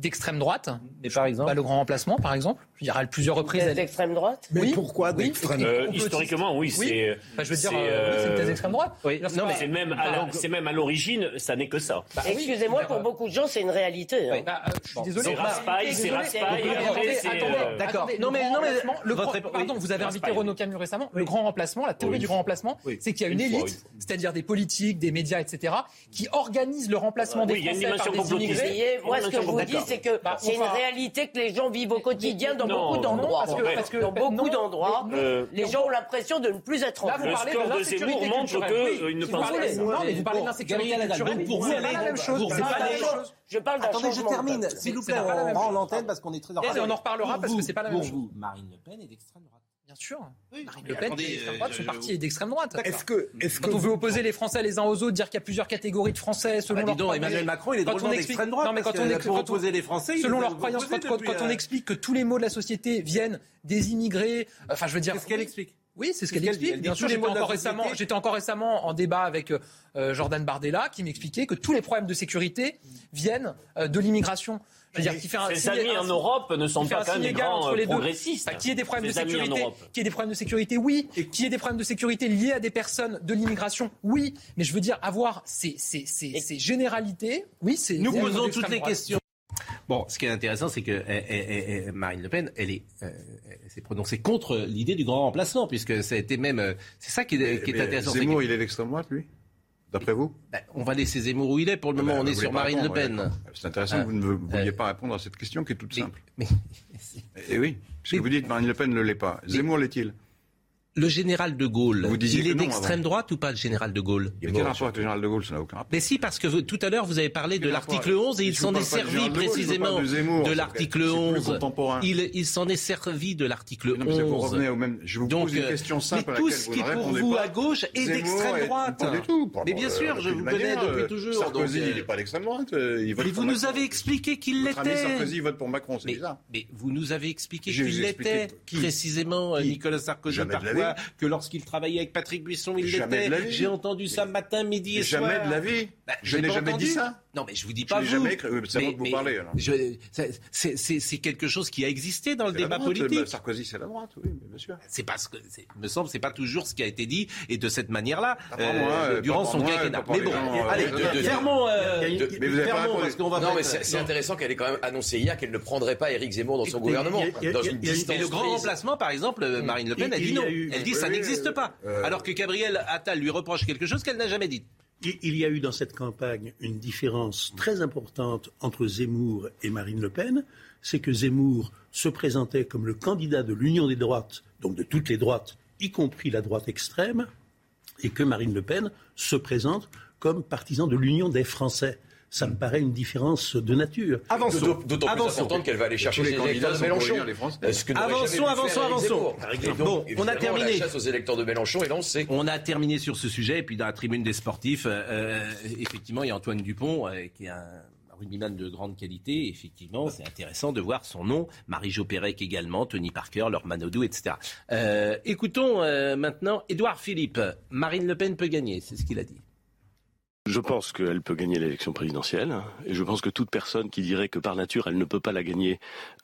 d'extrême droite.
Mais par exemple
Bah, le grand remplacement, par exemple. Je dirais à plusieurs reprises.
D'extrême droite
Mais
Oui.
pourquoi
Euh, historiquement, oui,
Oui.
c'est.
Enfin, je veux dire,
c'est,
euh, une thèse
euh,
d'extrême droite.
Oui. Non, mais
C'est même, à même l'origine, ça n'est que ça.
Bah.
Excusez-moi, pour beaucoup de gens, c'est une réalité. hein.
Bah, euh, je suis désolé.
C'est Raspail, c'est Raspail,
attendez,
euh,
D'accord. Non, mais- non, mais
le pardon, vous avez invité. Renaud Camus récemment. Le grand remplacement, la théorie du grand remplacement, c'est qu'il y a une élite, c'est-à-dire des politiques, des médias, etc., qui organisent le remplacement des
Oui, il y a une
Français par
dimension
des immigrés.
Moi, ce que je vous dis. C'est que
Bah,
c'est une
va-
réalité que les gens vivent au quotidien dans
Non,
beaucoup d'endroits.
parce que-
Ouais.
parce que-
Dans beaucoup d'endroits,
Euh,
les gens ont l'impression de ne plus être en
Là, vous
Le
parlez
score de
l'insécurité
Zemmour montre
Oui,
il ne
vous
pense
parlez-
pas.
Non, mais vous parlez de
Attal,
culturelle.
donc pour vous,
c'est pas la même chose.
Je parle d'un
Attendez, je termine, s'il vous plaît, on rend l'antenne parce qu'on est très en
Et
retard.
on en reparlera parce que c'est pas la même
Pour
chose.
vous, Marine Le Pen est d'extrême droite.
Bien sûr. Marine
mais
Le Pen
attendez,
et l'extrême
euh,
droite,
je-
son parti est d'extrême droite.
Est-ce que, est-ce que
Quand on
vous-
veut opposer les Français les uns aux autres, dire qu'il y a plusieurs catégories de Français selon
Bah, dis donc, Emmanuel Macron, il est
Quand on
drôlement
explique-
d'extrême droite.
Non, mais quand on
que
explique-
pour
quand on-
les Français,
selon croyances,
opposer
quand, on
euh,
explique que tous les mots de la société viennent des immigrés, enfin je veux dire.
Qu'est-ce qu'elle explique?
Oui, c'est ce qu'elle explique. Bien sûr, j'étais encore, récemment,
société.
j'étais encore récemment en débat avec euh, Jordan Bardella qui m'expliquait que tous les problèmes de sécurité viennent euh, de l'immigration. Je veux dire, qui fait un
amis en Europe ne sont pas quand même des grands
entre
euh,
les deux.
progressistes.
Enfin, qui ait des problèmes de sécurité, qui des problèmes de sécurité, oui. Qui ait des problèmes de sécurité liés à des personnes de l'immigration, oui. Mais je veux dire, avoir ces, ces, ces, ces généralités, oui, c'est.
Nous posons toutes les
droite.
questions. Bon, ce qui est intéressant, c'est que euh, euh, euh, Marine Le Pen, elle est, euh, s'est prononcée contre l'idée du grand remplacement, puisque ça a été même, euh, c'est ça qui est, qui est intéressant.
Zemmour,
que-
il est d'extrême droite, lui D'après vous?
Ben, on va laisser Zemmour où il est. Pour le moment,
Ben,
on
vous
est sur Marine Le
répondre,
Pen.
C'est intéressant
Ah.
que vous ne vouliez
Euh,
pas répondre à cette question qui est toute
Mais-
simple.
mais-
Et oui, parce que vous dites Marine Le Pen ne l'est pas. Zemmour l'est-il?
Le général de Gaulle,
Vous
il est d'extrême droite ou pas le général de Gaulle
Mais quel rapport avec le général de Gaulle Ça n'a aucun rapport.
Mais si, parce que vous- tout à l'heure, vous avez parlé de l'article
rapport
11 et il s'en est servi précisément
de
l'article
c'est plus
11.
contemporain.
Il, il s'en est servi de l'article
Non, mais ça, vous
11.
revenez au même. Je vous
Donc,
pose une
euh,
question simple
mais tout ce qui pour vous à gauche est d'extrême droite. Mais bien sûr, je vous connais depuis
euh,
toujours.
Sarkozy,
euh,
il n'est pas d'extrême droite. il vote
Mais vous
pour
nous avez expliqué qu'il l'était.
Sarkozy vote pour Macron, c'est
Mais,
bizarre.
mais vous nous avez expliqué qu'il l'était précisément Nicolas Sarkozy
Jamais
que lorsqu'il travaillait avec Patrick Buisson, il
Jamais de la
l'était.
vie.
J'ai entendu ça matin, midi et
Jamais
soir.
de la vie.
Bah,
Je n'ai jamais
entendu
dit ça.
Non, mais je vous dis
Je
pas
n'ai
vous.
jamais oui, c'est à
Mais-
moi que vous
mais
parlez,
je- c'est- quelque chose qui a existé dans le débat
droite,
politique.
Sarkozy, c'est la droite, oui, mais bien sûr.
C'est parce que, me semble, c'est pas toujours ce qui a été dit et de cette manière-là
par moi, euh,
durant son quinquennat. Mais bon,
euh,
allez, fermons, euh,
Mais vous avez pas
fermons
répondu.
parce qu'on va
Non, mais c'est intéressant qu'elle ait quand même annoncé hier qu'elle ne prendrait pas Éric Zemmour dans son gouvernement.
Et le grand remplacement, par exemple, euh, Marine Le Pen a dit non. Elle dit ça n'existe pas.
euh,
Alors que Gabriel Attal lui reproche quelque chose qu'elle n'a jamais dit.
Il il y a eu dans cette campagne une différence très importante entre Zemmour et Marine Le Pen. C'est que Zemmour se présentait comme le candidat de l'union des droites, donc de toutes les droites, y compris la droite extrême, et que Marine Le Pen se présente comme partisan de l'union des Français. Ça me paraît une différence de nature.
Avançons.
D'autant plus importante qu'elle va aller chercher
les
les électeurs
candidats
de Mélenchon.
Avançons, avançons, avançons. Bon, on a terminé.
La chasse aux électeurs de Mélenchon est lancée.
On a terminé sur ce sujet et puis dans la tribune des sportifs, euh, euh, effectivement, il y a Antoine Dupont euh, qui est un rugbyman de grande qualité. Effectivement, c'est intéressant de voir son nom. Marie-Jo Pérec également, Tony Parker, Laure Manodou, etc. Euh, écoutons euh, maintenant Édouard Philippe. Marine Le Pen peut gagner, c'est ce qu'il a dit.
Je pense qu'elle peut gagner l'élection présidentielle. Et je pense que toute personne qui dirait que par nature elle ne peut pas la gagner,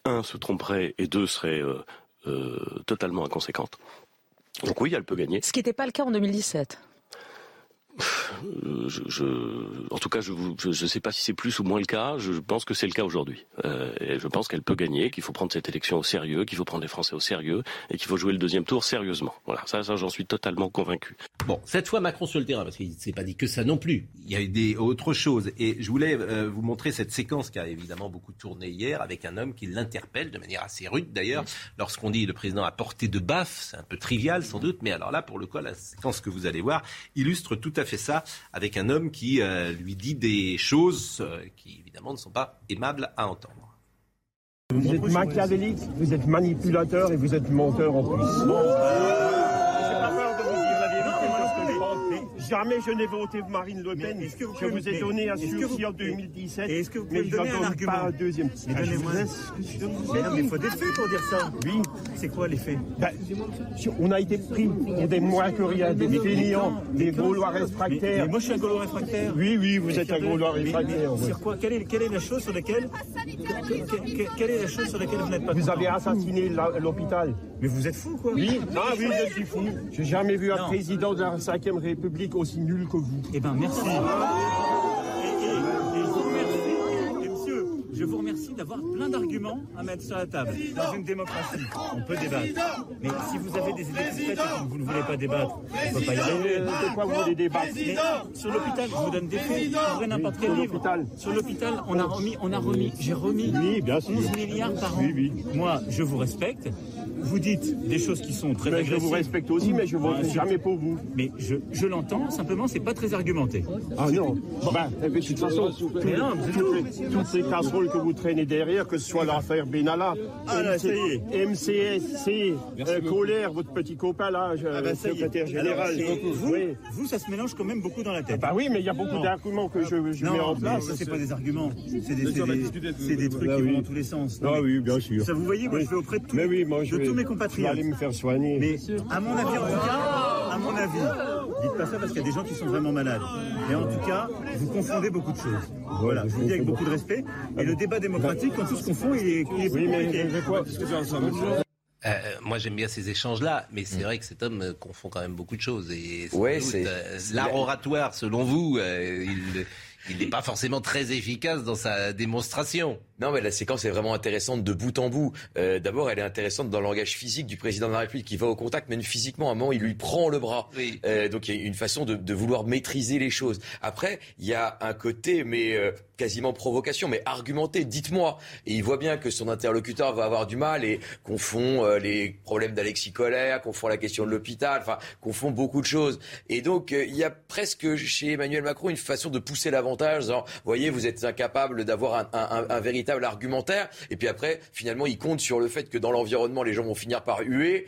un, se tromperait et deux, serait euh, euh, totalement inconséquente. Donc oui, elle peut gagner.
Ce qui n'était pas le cas en 2017.
Je, je- en tout cas, je ne je, sais pas si c'est plus ou moins le cas. Je pense que c'est le cas aujourd'hui. Euh, et je pense qu'elle peut gagner, qu'il faut prendre cette élection au sérieux, qu'il faut prendre les Français au sérieux et qu'il faut jouer le deuxième tour sérieusement. Voilà, ça, ça j'en suis totalement convaincu.
Bon, cette fois Macron sur le terrain, parce qu'il ne s'est pas dit que ça non plus. Il y a eu des autres choses. Et je voulais euh, vous montrer cette séquence qui a évidemment beaucoup tourné hier avec un homme qui l'interpelle de manière assez rude d'ailleurs. Lorsqu'on dit le président a porté de baffe, c'est un peu trivial sans doute, mais alors là, pour le coup, la séquence que vous allez voir illustre tout à fait ça avec un homme qui euh, lui dit des choses euh, qui évidemment ne sont pas aimables à entendre.
Vous êtes machiavélique, vous êtes manipulateur et vous êtes menteur en plus. Jamais je n'ai voté Marine Le Pen.
est-ce que vous
je vous ai
mais-
donné un sursis en
mais-
2017.
et est-ce que vous
mais
pouvez
je
me donner
n'en
un argument
pas un deuxième.
Mais
Ah,
donnez-moi Mais mais il faut des faits pour dire ça.
Oui.
C'est quoi les faits?
Ben, on a été pris pour des moins que rien, des fainéants, des Gaulois
mais,
réfractaires.
mais moi, je suis un Gaulois réfractaire.
Oui, oui, vous êtes un Gaulois
mais-
réfractaire.
mais. Sur quoi? Quelle est, quelle est la chose sur laquelle que- que- que- quelle est la chose sur laquelle vous n'êtes pas
Vous avez assassiné l'hôpital.
Mais vous êtes fou, quoi.
Oui, ah oui, je suis fou. J'ai jamais vu un président de la Ve République aussi nul que vous.
Eh ben, merci. Et, et- et je vous remercie, et monsieur, je vous remercie d'avoir plein d'arguments à mettre sur la table. Dans une démocratie, on peut débattre. Mais si vous avez des idées et que vous ne voulez pas débattre, on ne peut pas y arriver.
De quoi vous voulez débattre
Mais sur l'hôpital, je vous donne des faits. Ouvrez n'importe quel
sur
livre.
l'hôpital.
Sur l'hôpital, on a remis, on a remis, j'ai remis
Oui, bien sûr.
11 milliards par an. Moi, je vous respecte. Vous dites des choses qui sont très
Mais je vous respecte aussi, mais je ne
sûr.
jamais pour vous.
Mais je, je l'entends, simplement, c'est pas très argumenté.
Ah non. Ben, eh bien, de toute façon,
Mais non, c'est
toutes, les, toutes ces casseroles que vous traînez derrière, que ce soit l'affaire Benalla,
Ah.
MCSC, euh, Colère, votre petit copain là, je-
Ah bah,
secrétaire général.
Alors, vous,
Oui.
vous, ça se mélange quand même beaucoup dans la tête.
Bah oui, mais il y a beaucoup d'arguments que je, je
non,
mets en place.
ça, c'est pas des arguments. C'est des, trucs
Ah
qui vont dans tous les sens.
Ah oui, bien sûr.
Ça, vous voyez, moi, je vais auprès de, tous-
Mais oui, moi, je
de
vais-
tous mes
Je
compatriotes.
aller me faire soigner.
Mais à mon avis, en tout cas, à mon avis, dites pas ça parce qu'il y a des gens qui sont vraiment malades. Mais en tout cas, vous confondez beaucoup de choses. Voilà, je vous le dis avec beaucoup de respect. Et le débat démocratique, quand tout se confond, il est, il est
Oui, mais
compliqué.
je quoi
Euh, moi, j'aime bien ces échanges-là, mais c'est vrai que cet homme euh, confond quand même beaucoup de choses. Et
Ouais,
euh, l'art oratoire, selon vous, euh, il il n'est pas forcément très efficace dans sa démonstration.
Non, mais la séquence est vraiment intéressante de bout en bout. Euh, D'abord, elle est intéressante dans le langage physique du président de la République qui va au contact, même physiquement, à un moment, il lui prend le bras.
Oui.
Euh, donc, il y a une façon de, de vouloir maîtriser les choses. Après, il y a un côté, mais euh, quasiment provocation, mais argumenté. Dites-moi. Et il voit bien que son interlocuteur va avoir du mal et confond euh, les problèmes d'Alexis Colère, confond la question de l'hôpital, enfin, confond beaucoup de choses. Et donc, euh, il y a presque chez Emmanuel Macron une façon de pousser l'avantage. en, Voyez, vous êtes incapable d'avoir un, un- un- un véritable argumentaire. Et puis après, finalement, il compte sur le fait que dans l'environnement, les gens vont finir par huer.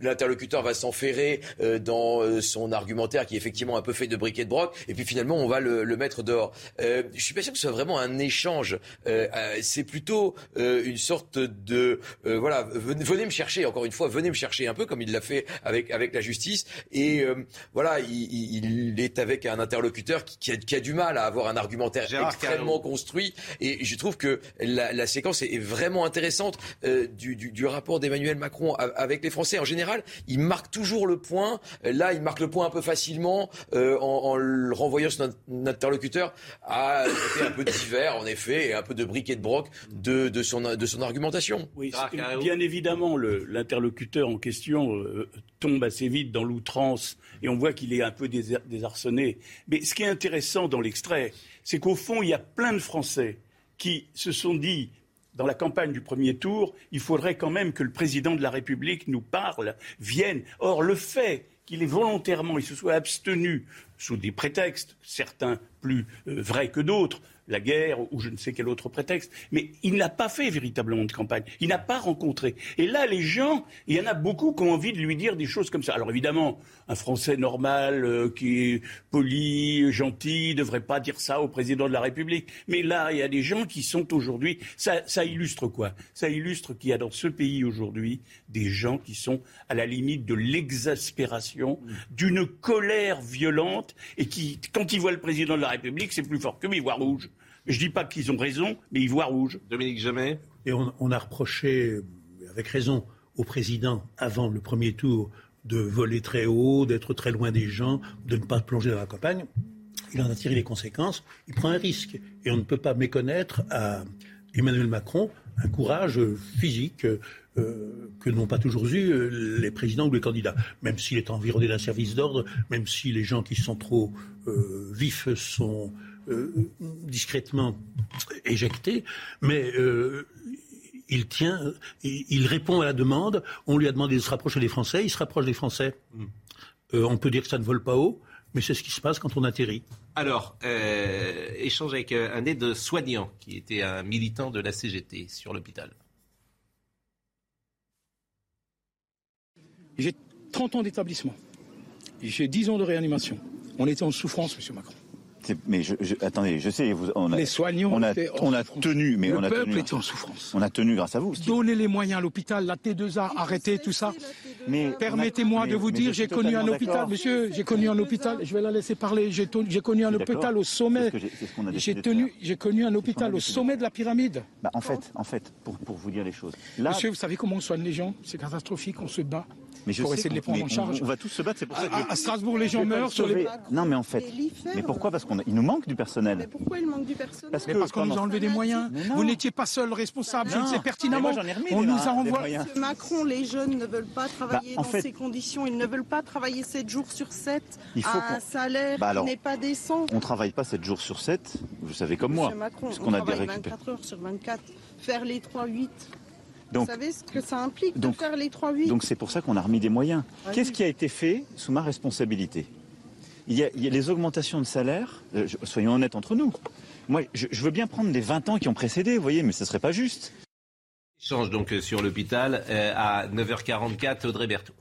L'interlocuteur va s'enferrer euh, dans euh, son argumentaire qui est effectivement un peu fait de briquet de broc. Et puis finalement, on va le, le mettre dehors. Euh, je suis pas sûr que ce soit vraiment un échange. Euh, euh, c'est plutôt euh, une sorte de voilà, venez, me chercher. Encore une fois, venez me chercher un peu comme il l'a fait avec avec la justice. Et voilà, il, il- est avec un interlocuteur qui, qui a, qui a du mal à avoir un argumentaire
Gérard
extrêmement construit. Et je trouve que la, la séquence est, est vraiment intéressante euh, du, du- du rapport d'Emmanuel Macron a- avec les Français. En général, il marque toujours le point. Là, il marque le point un peu facilement euh, en, en le renvoyant son in- interlocuteur à un peu divers, en effet, et un peu de briquet de broc de, de, son, de son argumentation.
Oui, bien évidemment, l'interlocuteur en question euh, tombe assez vite dans l'outrance et on voit qu'il est un peu désar- désarçonné. Mais ce qui est intéressant dans l'extrait, c'est qu'au fond, il y a plein de Français qui se sont dit dans la campagne du premier tour, il faudrait quand même que le président de la République nous parle, vienne. Or, le fait qu'il ait volontairement, il se soit abstenu sous des prétextes, certains plus euh, vrais que d'autres, la guerre ou je ne sais quel autre prétexte, mais il n'a pas fait véritablement de campagne. Il n'a pas rencontré. Et là, les gens, il y en a beaucoup qui ont envie de lui dire des choses comme ça. Alors évidemment, un Français normal, euh, qui est poli, gentil, ne devrait pas dire ça au président de la République. Mais là, il y a des gens qui sont aujourd'hui. Ça, ça illustre quoi? Ça illustre qu'il y a dans ce pays aujourd'hui des gens qui sont à la limite de l'exaspération, d'une colère violente, et qui, quand ils voient le président de la République, c'est plus fort que ils voient rouge. Je dis pas qu'ils ont raison, mais ils voient rouge.
Dominique Jamais
Et on, on a reproché, avec raison, au président, avant le premier tour, de voler très haut, d'être très loin des gens, de ne pas plonger dans la campagne. Il en a tiré les conséquences. Il prend un risque. Et on ne peut pas méconnaître à Emmanuel Macron un courage physique euh, que n'ont pas toujours eu euh, les présidents ou les candidats. Même s'il est environné d'un service d'ordre, même si les gens qui sont trop euh, vifs sont discrètement éjectés, mais euh, il tient, il il répond à la demande. On lui a demandé de se rapprocher des Français, il se rapproche des Français. Euh, on peut dire que ça ne vole pas haut, mais c'est ce qui se passe quand on atterrit.
Alors, euh, échange avec euh, un aide soignant qui était un militant de la CGT sur l'hôpital.
J'ai 30 ans d'établissement. J'ai 10 ans de réanimation. On était en souffrance, Monsieur Macron.
Mais je, je- attendez, je sais, vous, on a,
Les soignants
on a,
étaient en
on a
souffrance.
tenu, mais
Le
on a
peuple
tenu,
était en souffrance.
On a tenu grâce à vous.
Donnez les moyens à l'hôpital, la T2A, arrêtez tout ça.
Mais
Permettez-moi de vous
mais
dire, j'ai connu un hôpital, monsieur, j'ai connu un hôpital, je vais la laisser parler, j'ai connu un hôpital au sommet,
C'est ce que j'ai-
j'ai tenu, connu un hôpital au sommet de la pyramide.
Bah, en fait, en fait, pour, pour vous dire les choses. Là,
Monsieur, vous savez comment on soigne les gens? C'est catastrophique, on se bat
mais je
pour
sais
essayer de les prendre en
mais
charge.
On, on va tous se battre, c'est pour ça que.
À, à Strasbourg, les gens meurent sur les...
Non, mais en fait. Mais pourquoi Parce qu'il nous manque du personnel.
Pourquoi il manque du personnel
Parce
Mais
que
parce qu'on nous a enlevé des moyens.
Mais.
Vous n'étiez pas seul responsable, je le sais
Mais
pertinemment.
moi, j'en ai remis
On
des
nous a envoyé.
Macron, les jeunes ne veulent pas travailler
Bah, en
dans
fait-
ces conditions. Ils ne veulent pas travailler 7 jours sur 7
Il faut
à un salaire
Bah alors,
qui n'est pas décent.
On travaille pas 7 jours sur 7, vous savez comme moi.
Monsieur Macron,
parce
on
qu'on a des
travaille
récupérations.
24 heures sur 24. Faire les 3-8.
Donc-
Vous savez ce que ça implique
donc-
de faire les 3-8
Donc c'est pour ça qu'on a remis des moyens.
Ah
Qu'est-ce
oui.
qui a été fait sous ma responsabilité? Il y, a, il y a les augmentations de salaire, euh, soyons honnêtes entre nous. Moi, je, je veux bien prendre les 20 ans qui ont précédé, vous voyez, mais ce serait pas juste.
Échange donc sur l'hôpital euh, à 9h44, Audrey Berthaud.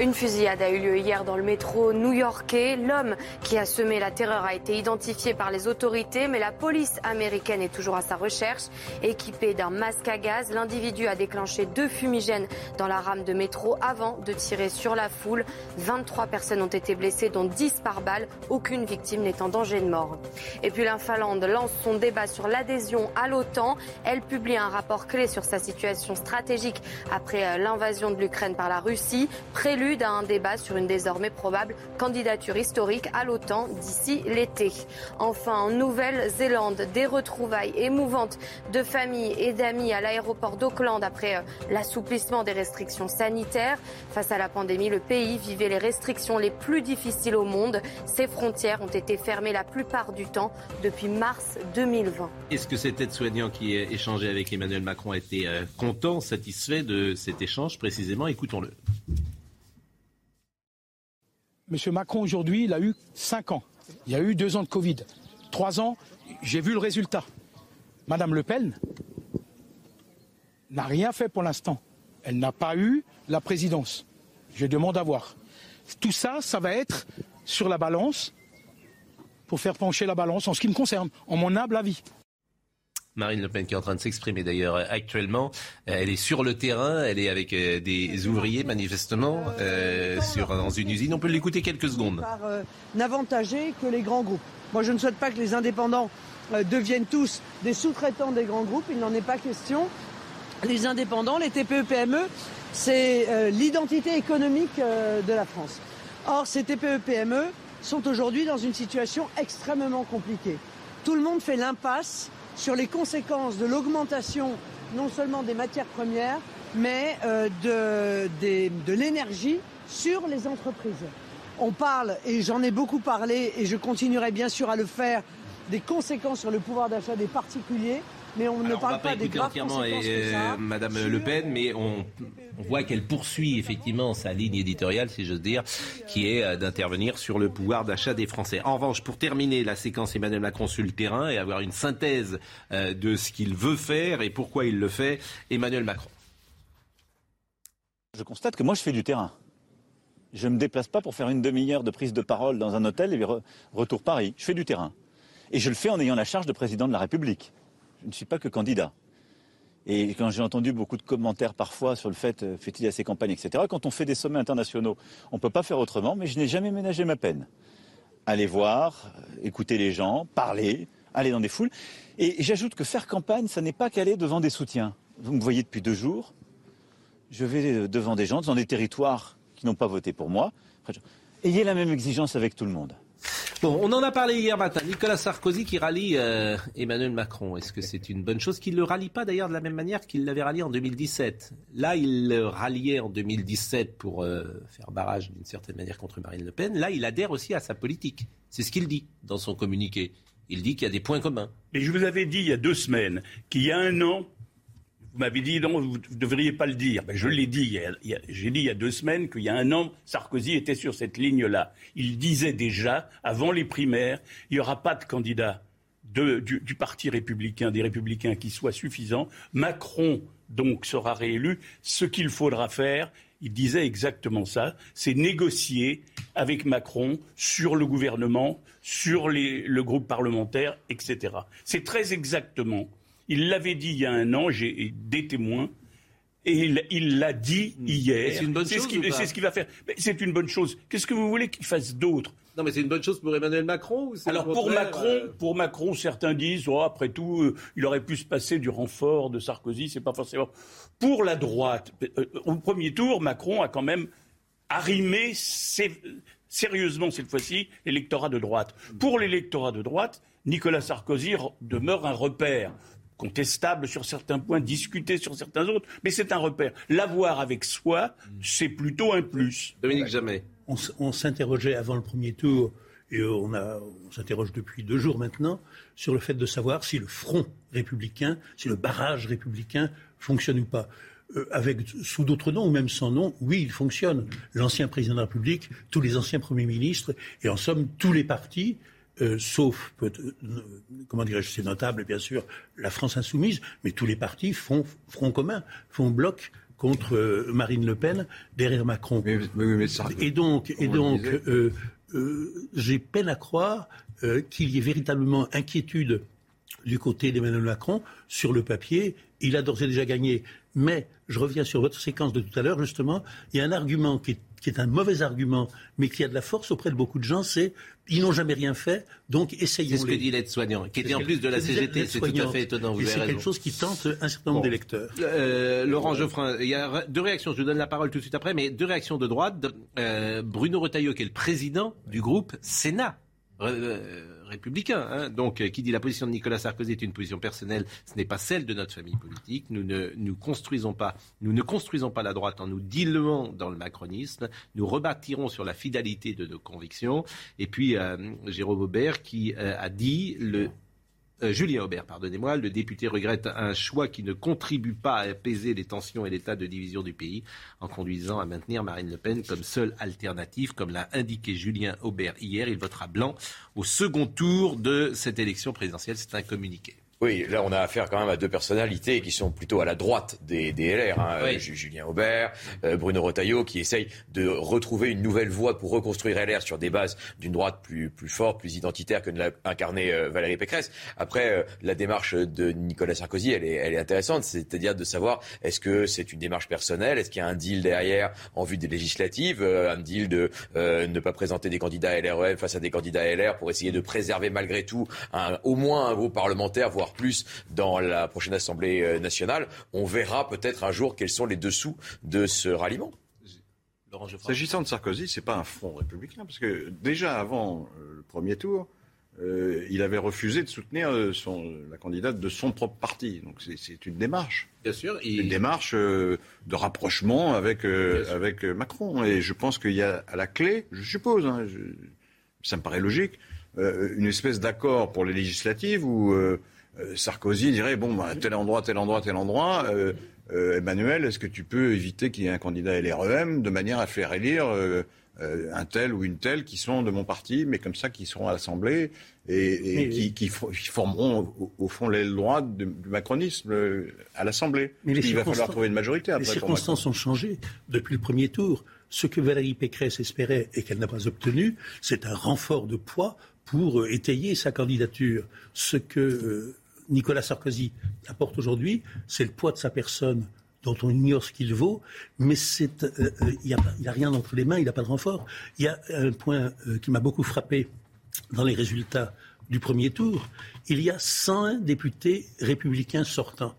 Une fusillade a eu lieu hier dans le métro new-yorkais. L'homme qui a semé la terreur a été identifié par les autorités, mais la police américaine est toujours à sa recherche. Équipé d'un masque à gaz, l'individu a déclenché deux fumigènes dans la rame de métro avant de tirer sur la foule. 23 personnes ont été blessées, dont 10 par balle. Aucune victime n'est en danger de mort. Et puis la Finlande lance son débat sur l'adhésion à l'OTAN. Elle publie un rapport clé sur sa situation stratégique après euh, l'invasion de l'Ukraine par la Russie. Prélude à un débat sur une désormais probable candidature historique à l'OTAN d'ici l'été. Enfin, en Nouvelle-Zélande, des retrouvailles émouvantes de familles et d'amis à l'aéroport d'Auckland après euh, l'assouplissement des restrictions sanitaires. Face à la pandémie, le pays vivait les restrictions les plus difficiles au monde. Ses frontières ont été fermées la plupart du temps depuis mars 2020.
Est-ce que cet aide-soignant qui a échangé avec Emmanuel Macron a été euh, content, satisfait de cet échange précisément? Écoutons-le.
Monsieur Macron, aujourd'hui, il a eu 5 ans. Il y a eu 2 ans de Covid. 3 ans, j'ai vu le résultat. Madame Le Pen n'a rien fait pour l'instant. Elle n'a pas eu la présidence. Je demande à voir. Tout ça, ça va être sur la balance pour faire pencher la balance en ce qui me concerne, en mon humble avis.
Marine Le Pen qui est en train de s'exprimer d'ailleurs actuellement. Euh, Elle est sur le terrain, elle est avec euh, des ouvriers manifestement euh, dans une usine. On peut l'écouter quelques secondes.
par que les grands groupes. Moi, je ne souhaite pas que les indépendants deviennent tous des sous-traitants des grands groupes. Il n'en est pas question. Les indépendants, les TPE-PME, c'est euh, l'identité économique de la France. Or, ces TPE-PME sont aujourd'hui dans une situation extrêmement compliquée. Tout le monde fait l'impasse sur les conséquences de l'augmentation non seulement des matières premières, mais euh, de, des- de l'énergie sur les entreprises. On parle, et j'en ai beaucoup parlé, et je continuerai bien sûr à le faire, des conséquences sur le pouvoir d'achat des particuliers, mais on ne
on
parle
va pas
pas des graves
entièrement
conséquences
euh,
que ça a
Madame Le Pen, mais on, on voit qu'elle poursuit effectivement sa ligne éditoriale, si j'ose dire, qui est euh, d'intervenir sur le pouvoir d'achat des Français. En revanche, pour terminer la séquence Emmanuel Macron sur le terrain et avoir une synthèse euh, de ce qu'il veut faire et pourquoi il le fait, Emmanuel Macron.
Je constate que moi, je fais du terrain. Je ne me déplace pas pour faire une demi-heure de prise de parole dans un hôtel et re- retour Paris. Je fais du terrain. Et je le fais en ayant la charge de président de la République. Je ne suis pas que candidat. Et quand j'ai entendu beaucoup de commentaires parfois sur le fait, euh, fait-il assez campagne, etc., quand on fait des sommets internationaux, on ne peut pas faire autrement, mais je n'ai jamais ménagé ma peine. Aller voir, euh, écouter les gens, parler, aller dans des foules. Et j'ajoute que faire campagne, ça n'est pas qu'aller devant des soutiens. Vous me voyez depuis deux jours, je vais euh, devant des gens, dans des territoires qui n'ont pas voté pour moi. Ayez la même exigence avec tout le monde.
Bon, on en a parlé hier matin. Nicolas Sarkozy qui rallie euh, Emmanuel Macron. Est-ce que c'est une bonne chose qu'il ne le rallie pas d'ailleurs de la même manière qu'il l'avait rallié en 2017 Là, il le ralliait en 2017 pour euh, faire barrage d'une certaine manière contre Marine Le Pen. Là, il adhère aussi à sa politique. C'est ce qu'il dit dans son communiqué. Il dit qu'il y a des points communs.
Mais je vous avais dit il y a deux semaines qu'il y a un an, vous m'avez dit non, vous ne devriez pas le dire. Ben, je l'ai dit. J'ai dit il y a deux semaines qu'il y a un an, Sarkozy était sur cette ligne-là. Il disait déjà, avant les primaires, il n'y aura pas de candidat du, Parti républicain, des républicains qui soit suffisant. Macron, donc, sera réélu. Ce qu'il faudra faire, il disait exactement ça. C'est négocier avec Macron sur le gouvernement, sur le groupe parlementaire, etc. C'est très exactement. Il l'avait dit il y a un an, j'ai des témoins. Et il- l'a dit hier.
Et c'est une bonne chose
C'est ce qu'il va faire. C'est une bonne chose. Qu'est-ce que vous voulez qu'il fasse d'autre?
Non, mais c'est une bonne chose pour Emmanuel Macron ou
alors pour Macron,
euh,
pour Macron, certains disent, oh, après tout, euh, il aurait pu se passer du renfort de Sarkozy. C'est pas forcément. Pour la droite, euh, au premier tour, Macron a quand même arrimé sé- sérieusement cette fois-ci l'électorat de droite. Pour l'électorat de droite, Nicolas Sarkozy re- demeure un repère contestable sur certains points, discuté sur certains autres, mais c'est un repère. L'avoir avec soi, c'est plutôt un plus.
Dominique Jamais.
On, s'interrogeait avant le premier tour, et euh, on s'interroge depuis deux jours maintenant, sur le fait de savoir si le front républicain, si le barrage républicain fonctionne ou pas. Euh, avec, sous d'autres noms ou même sans nom, oui, il fonctionne. L'ancien président de la République, tous les anciens premiers ministres, et en somme, tous les partis, euh, sauf, peut- euh, comment dirais-je, c'est notable, bien sûr, la France insoumise, mais tous les partis font front commun, font bloc contre euh, Marine Le Pen derrière Macron. et donc, j'ai peine à croire qu'il y ait véritablement inquiétude du côté d'Emmanuel Macron. Sur le papier, il a d'ores et déjà gagné. Mais je reviens sur votre séquence de tout à l'heure, justement. Il y a un argument qui est, qui est un mauvais argument, mais qui a de la force auprès de beaucoup de gens, c'est ils n'ont jamais rien fait, donc essayons-les.
C'est ce que dit l'aide-soignant, qui était en plus de la CGT. C'est tout à fait étonnant, vous
Et
avez
c'est quelque chose qui tente un certain nombre
Bon.
d'électeurs.
Euh, Laurent Geoffrin, il y a deux réactions. Je vous donne la parole tout de suite après, mais deux réactions de droite. Euh, Bruno Retailleau, qui est le président du groupe Sénat. Euh, républicain. hein. Donc, euh, qui dit la position de Nicolas Sarkozy est une position personnelle, ce n'est pas celle de notre famille politique. Nous ne nous construisons pas, nous ne construisons pas la droite en nous diluant dans le macronisme. Nous rebâtirons sur la fidélité de nos convictions. Et puis, euh, Jérôme Aubert qui a dit le euh, Julien Aubert, pardonnez-moi, le député regrette un choix qui ne contribue pas à apaiser les tensions et l'état de division du pays en conduisant à maintenir Marine Le Pen comme seule alternative. Comme l'a indiqué Julien Aubert hier, il votera blanc au second tour de cette élection présidentielle. C'est un communiqué.
Oui, là on a affaire quand même à deux personnalités qui sont plutôt à la droite des, des LR. hein.
Oui.
Euh, Ju- Julien Aubert, euh, Bruno Retailleau, qui essayent de retrouver une nouvelle voie pour reconstruire LR sur des bases d'une droite plus, plus forte, plus identitaire que ne l'a incarné euh, Valérie Pécresse. Après, euh, la démarche de Nicolas Sarkozy, elle est, elle est intéressante, c'est-à-dire de savoir est-ce que c'est une démarche personnelle, est-ce qu'il y a un deal derrière en vue des législatives, un deal de ne pas présenter des candidats LREM face à des candidats LR pour essayer de préserver malgré tout un- au moins un groupe parlementaire, voire plus dans la prochaine Assemblée euh, nationale. On verra peut-être un jour quels sont les dessous de ce ralliement.
S'agissant de Sarkozy, c'est pas un front républicain, parce que déjà avant euh, le premier tour, euh, il avait refusé de soutenir son, la candidate de son propre parti. Donc c'est- une démarche.
Bien sûr.
Une démarche euh, de rapprochement avec, euh, avec Macron. Et je pense qu'il y a à la clé, je suppose, hein, je- ça me paraît logique, euh, une espèce d'accord pour les législatives où Sarkozy dirait bon, bah, tel endroit, tel endroit, tel endroit. euh, euh, Emmanuel, est-ce que tu peux éviter qu'il y ait un candidat LREM de manière à faire élire euh, euh, un tel ou une telle qui sont de mon parti, mais comme ça qui seront à l'Assemblée et, qui, qui fo- qui formeront au, au fond l'aile droite du, du macronisme euh, à l'Assemblée.
Mais les
Il va falloir trouver une majorité
Les
après. pour
circonstances ont changé depuis le premier tour. Ce que Valérie Pécresse espérait et qu'elle n'a pas obtenu, c'est un renfort de poids pour euh, étayer sa candidature. Ce que euh, Nicolas Sarkozy apporte aujourd'hui, c'est le poids de sa personne dont on ignore ce qu'il vaut, mais c'est, euh, euh, il n'y a, pas- il a rien entre les mains, il n'a pas de renfort. Il y a un point euh, qui m'a beaucoup frappé dans les résultats du premier tour. Il y a 101 députés républicains sortants.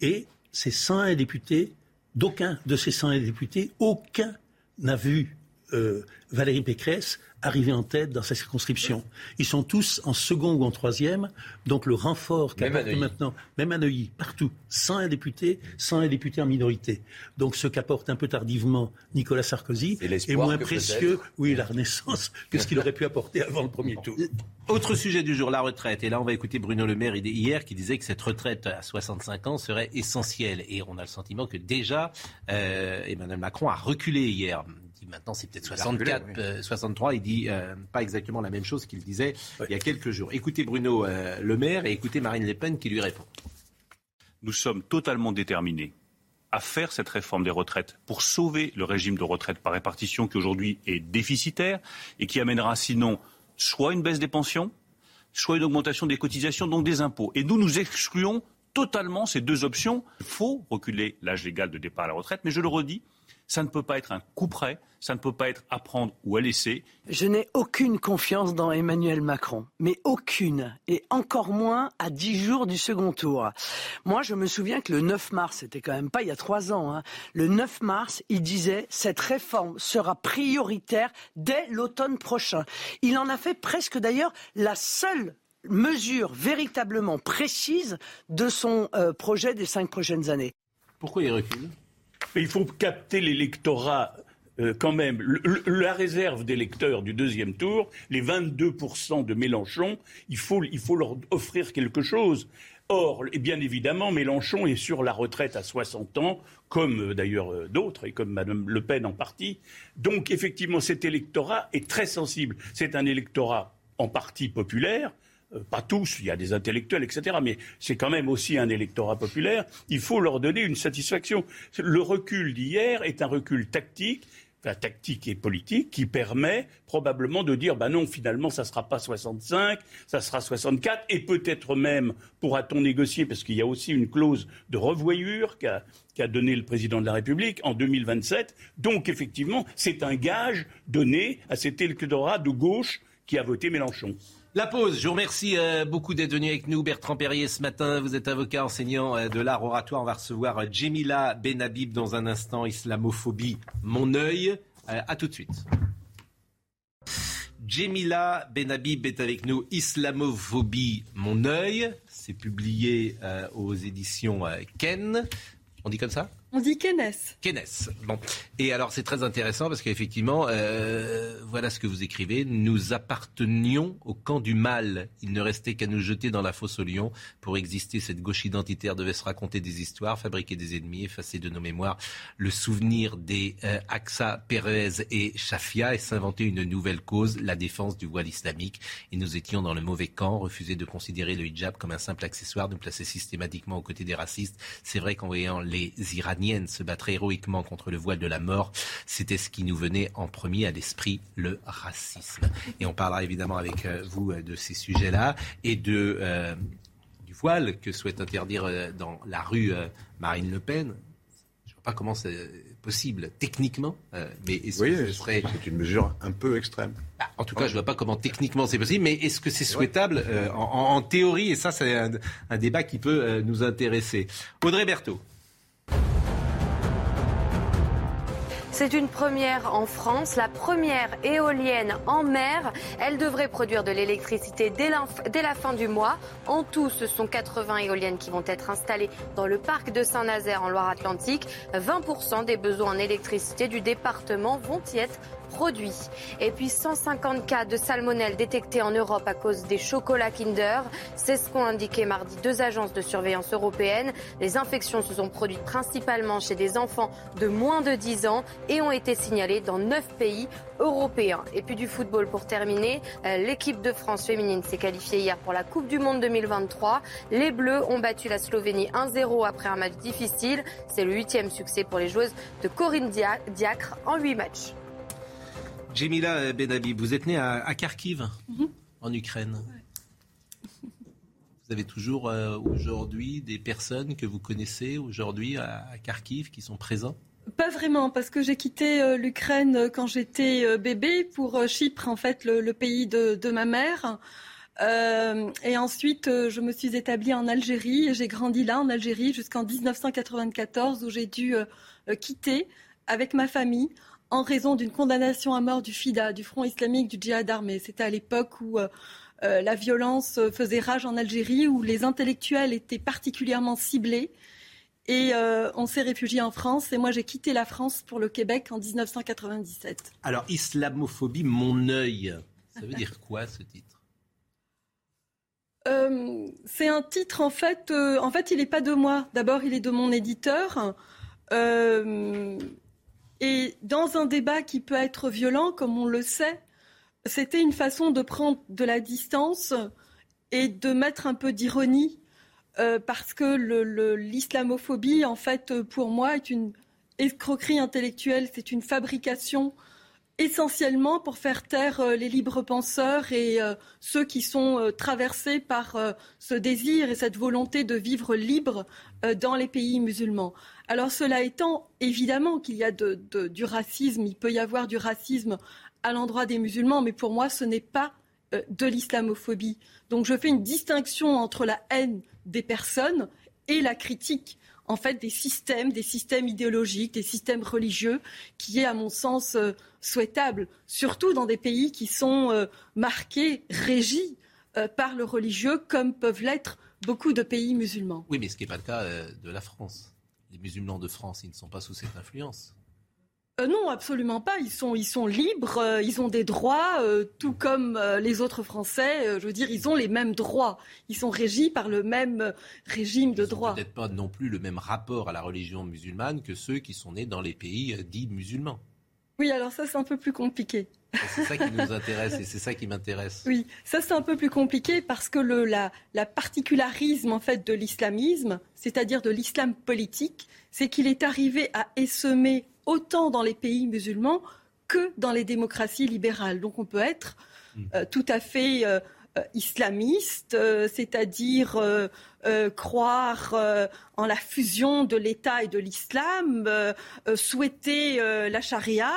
Et ces 101 députés, d'aucun de ces 101 députés, aucun n'a vu euh, Valérie Pécresse arriver en tête dans sa circonscription. Ils sont tous en second ou en troisième. Donc le renfort qu'apporte maintenant, même à Neuilly, partout, 101 députés, 101 députés en minorité. Donc ce qu'apporte un peu tardivement Nicolas Sarkozy est moins précieux, oui, la renaissance, que ce qu'il aurait pu apporter avant le premier tour.
Autre sujet du jour, la retraite. Et là, on va écouter Bruno Le Maire hier qui disait que cette retraite à 65 ans serait essentielle. Et on a le sentiment que déjà, euh, Emmanuel Macron a reculé hier. Maintenant c'est peut-être
Il a reculé,
64,
oui.
euh, 63. Il dit euh, pas exactement la même chose qu'il disait il y a quelques jours. Écoutez Bruno euh, Le Maire et écoutez Marine Le Pen qui lui répond.
Nous sommes totalement déterminés
à faire cette réforme des retraites pour sauver le régime de retraite par répartition qui aujourd'hui est déficitaire et qui amènera sinon soit une baisse des pensions, soit une augmentation des cotisations, donc des impôts. Et nous, nous excluons totalement ces deux options. Il faut reculer l'âge légal de départ à la retraite, mais je le redis, ça ne peut pas être un coup près, ça ne peut pas être à prendre ou à laisser.
Je n'ai aucune confiance dans Emmanuel Macron, mais aucune, et encore moins à dix jours du second tour. Moi, je me souviens que le 9 mars, c'était quand même pas il y a trois ans, hein, le 9 mars, il disait cette réforme sera prioritaire dès l'automne prochain. Il en a fait presque d'ailleurs la seule mesure véritablement précise de son euh, projet des cinq prochaines années.
Pourquoi il recule?
Mais il faut capter l'électorat euh, quand même. La réserve d'électeurs du deuxième tour, les 22% de Mélenchon, il faut, leur offrir quelque chose. Or, bien évidemment, Mélenchon est sur la retraite à 60 ans, comme euh, d'ailleurs euh, d'autres, et comme Mme Le Pen en partie. Donc, effectivement, cet électorat est très sensible. C'est un électorat en partie populaire, pas tous, il y a des intellectuels, etc. Mais c'est quand même aussi un électorat populaire. Il faut leur donner une satisfaction. Le recul d'hier est un recul tactique. enfin, tactique et politique qui permet probablement de dire bah non finalement ça sera pas 65 ça sera 64 et peut-être même pourra-t-on négocier parce qu'il y a aussi une clause de revoyure qu'a qu'a donné le président de la République en 2027 donc effectivement c'est un gage donné à cet électorat de gauche qui a voté Mélenchon.
La pause. Je vous remercie euh, beaucoup d'être venu avec nous. Bertrand Perrier, ce matin, vous êtes avocat enseignant euh, de l'art oratoire. On va recevoir euh, Jemila Benhabib dans un instant. Islamophobie, mon œil. À tout de suite. Jemila Benhabib est avec nous. Islamophobie, mon œil. C'est publié aux éditions Ken. On dit comme ça?
On dit Kennes.
Kennes. Bon. Et alors c'est très intéressant parce qu'effectivement, euh, voilà ce que vous écrivez. Nous appartenions au camp du mal. Il ne restait qu'à nous jeter dans la fosse au lion. Pour exister, cette gauche identitaire devait se raconter des histoires, fabriquer des ennemis, effacer de nos mémoires le souvenir des euh, Axa, Pérez et Shafia et s'inventer une nouvelle cause, la défense du voile islamique. Et nous étions dans le mauvais camp, refuser de considérer le hijab comme un simple accessoire, nous placer systématiquement aux côtés des racistes. C'est vrai qu'en voyant les Se battre héroïquement contre le voile de la mort, c'était ce qui nous venait en premier à l'esprit, le racisme. Et on parlera évidemment avec euh, vous euh, de ces sujets-là et de euh, du voile que souhaite interdire dans la rue Marine Le Pen. Je ne vois pas comment c'est possible techniquement, euh, mais est-ce
Oui,
que ce serait
c'est une mesure un peu extrême.
en tout cas, je ne vois pas comment techniquement c'est possible, mais est-ce que c'est souhaitable euh, en, en- en théorie? Et ça, c'est un, un débat qui peut euh, nous intéresser. Audrey Berthaud.
C'est une première en France, la première éolienne en mer. Elle devrait produire de l'électricité dès, la fin du mois. En tout, ce sont 80 éoliennes qui vont être installées dans le parc de Saint-Nazaire en Loire-Atlantique. 20% des besoins en électricité du département vont y être Et puis 150 cas de salmonelle détectés en Europe à cause des chocolats Kinder. C'est ce qu'ont indiqué mardi deux agences de surveillance européennes. Les infections se sont produites principalement chez des enfants de moins de 10 ans et ont été signalées dans 9 pays européens. Et puis du football pour terminer, euh, l'équipe de France féminine s'est qualifiée hier pour la Coupe du Monde 2023. Les Bleus ont battu la Slovénie 1-0 après un match difficile. C'est le huitième succès pour les joueuses de Corinne Dia- Diacre en 8 matchs.
Jemila Benhabib, vous êtes née à, à Kharkiv,
Mhm.
en Ukraine. Vous avez toujours euh, aujourd'hui des personnes que vous connaissez aujourd'hui à, à Kharkiv qui sont présents?
Pas vraiment, parce que j'ai quitté euh, l'Ukraine euh, quand j'étais bébé pour Chypre, en fait, le, le pays de, de ma mère. Euh, et ensuite, je me suis établie en Algérie et j'ai grandi là, en Algérie, jusqu'en 1994, où j'ai dû euh, quitter avec ma famille en raison d'une condamnation à mort du FIDA, du Front islamique du djihad armé. C'était à l'époque où euh, euh, la violence euh, faisait rage en Algérie, où les intellectuels étaient particulièrement ciblés. Et euh, on s'est réfugié en France. Et moi, j'ai quitté la France pour le Québec en 1997.
Alors, islamophobie, mon œil. Ça veut dire quoi ce titre?
Euh, c'est un titre, en fait, euh, en fait, il n'est pas de moi. D'abord, il est de mon éditeur. Euh, et dans un débat qui peut être violent, comme on le sait, c'était une façon de prendre de la distance et de mettre un peu d'ironie euh, parce que l'islamophobie, en fait, pour moi, est une escroquerie intellectuelle, c'est une fabrication essentiellement pour faire taire euh, les libres penseurs et euh, ceux qui sont traversés par ce désir et cette volonté de vivre libre dans les pays musulmans. Alors cela étant, évidemment qu'il y a du racisme, il peut y avoir du racisme à l'endroit des musulmans, mais pour moi ce n'est pas euh, de l'islamophobie. Donc je fais une distinction entre la haine des personnes et la critique en fait des systèmes, des systèmes idéologiques, des systèmes religieux, qui est à mon sens euh, souhaitable, surtout dans des pays qui sont euh, marqués, régis par le religieux, comme peuvent l'être beaucoup de pays musulmans.
Oui, mais ce n'est pas le cas de la France. Les musulmans de France, ils ne sont pas sous cette influence.
Euh, non, absolument pas. Ils sont, ils sont libres, euh, ils ont des droits, euh, tout comme les autres Français. Je veux dire, ils ont les mêmes droits. Ils sont régis par le même régime de droit.
Peut-être pas non plus le même rapport à la religion musulmane que ceux qui sont nés dans les pays dits musulmans.
Oui, alors ça, c'est un peu plus compliqué.
C'est ça qui nous intéresse et c'est ça qui m'intéresse.
Oui, ça c'est un peu plus compliqué parce que le, la, la particularisme en fait de l'islamisme, c'est-à-dire de l'islam politique, c'est qu'il est arrivé à essaimer autant dans les pays musulmans que dans les démocraties libérales. Donc on peut être euh, tout à fait euh, euh, islamiste, c'est-à-dire croire en la fusion de l'État et de l'islam, souhaiter la charia,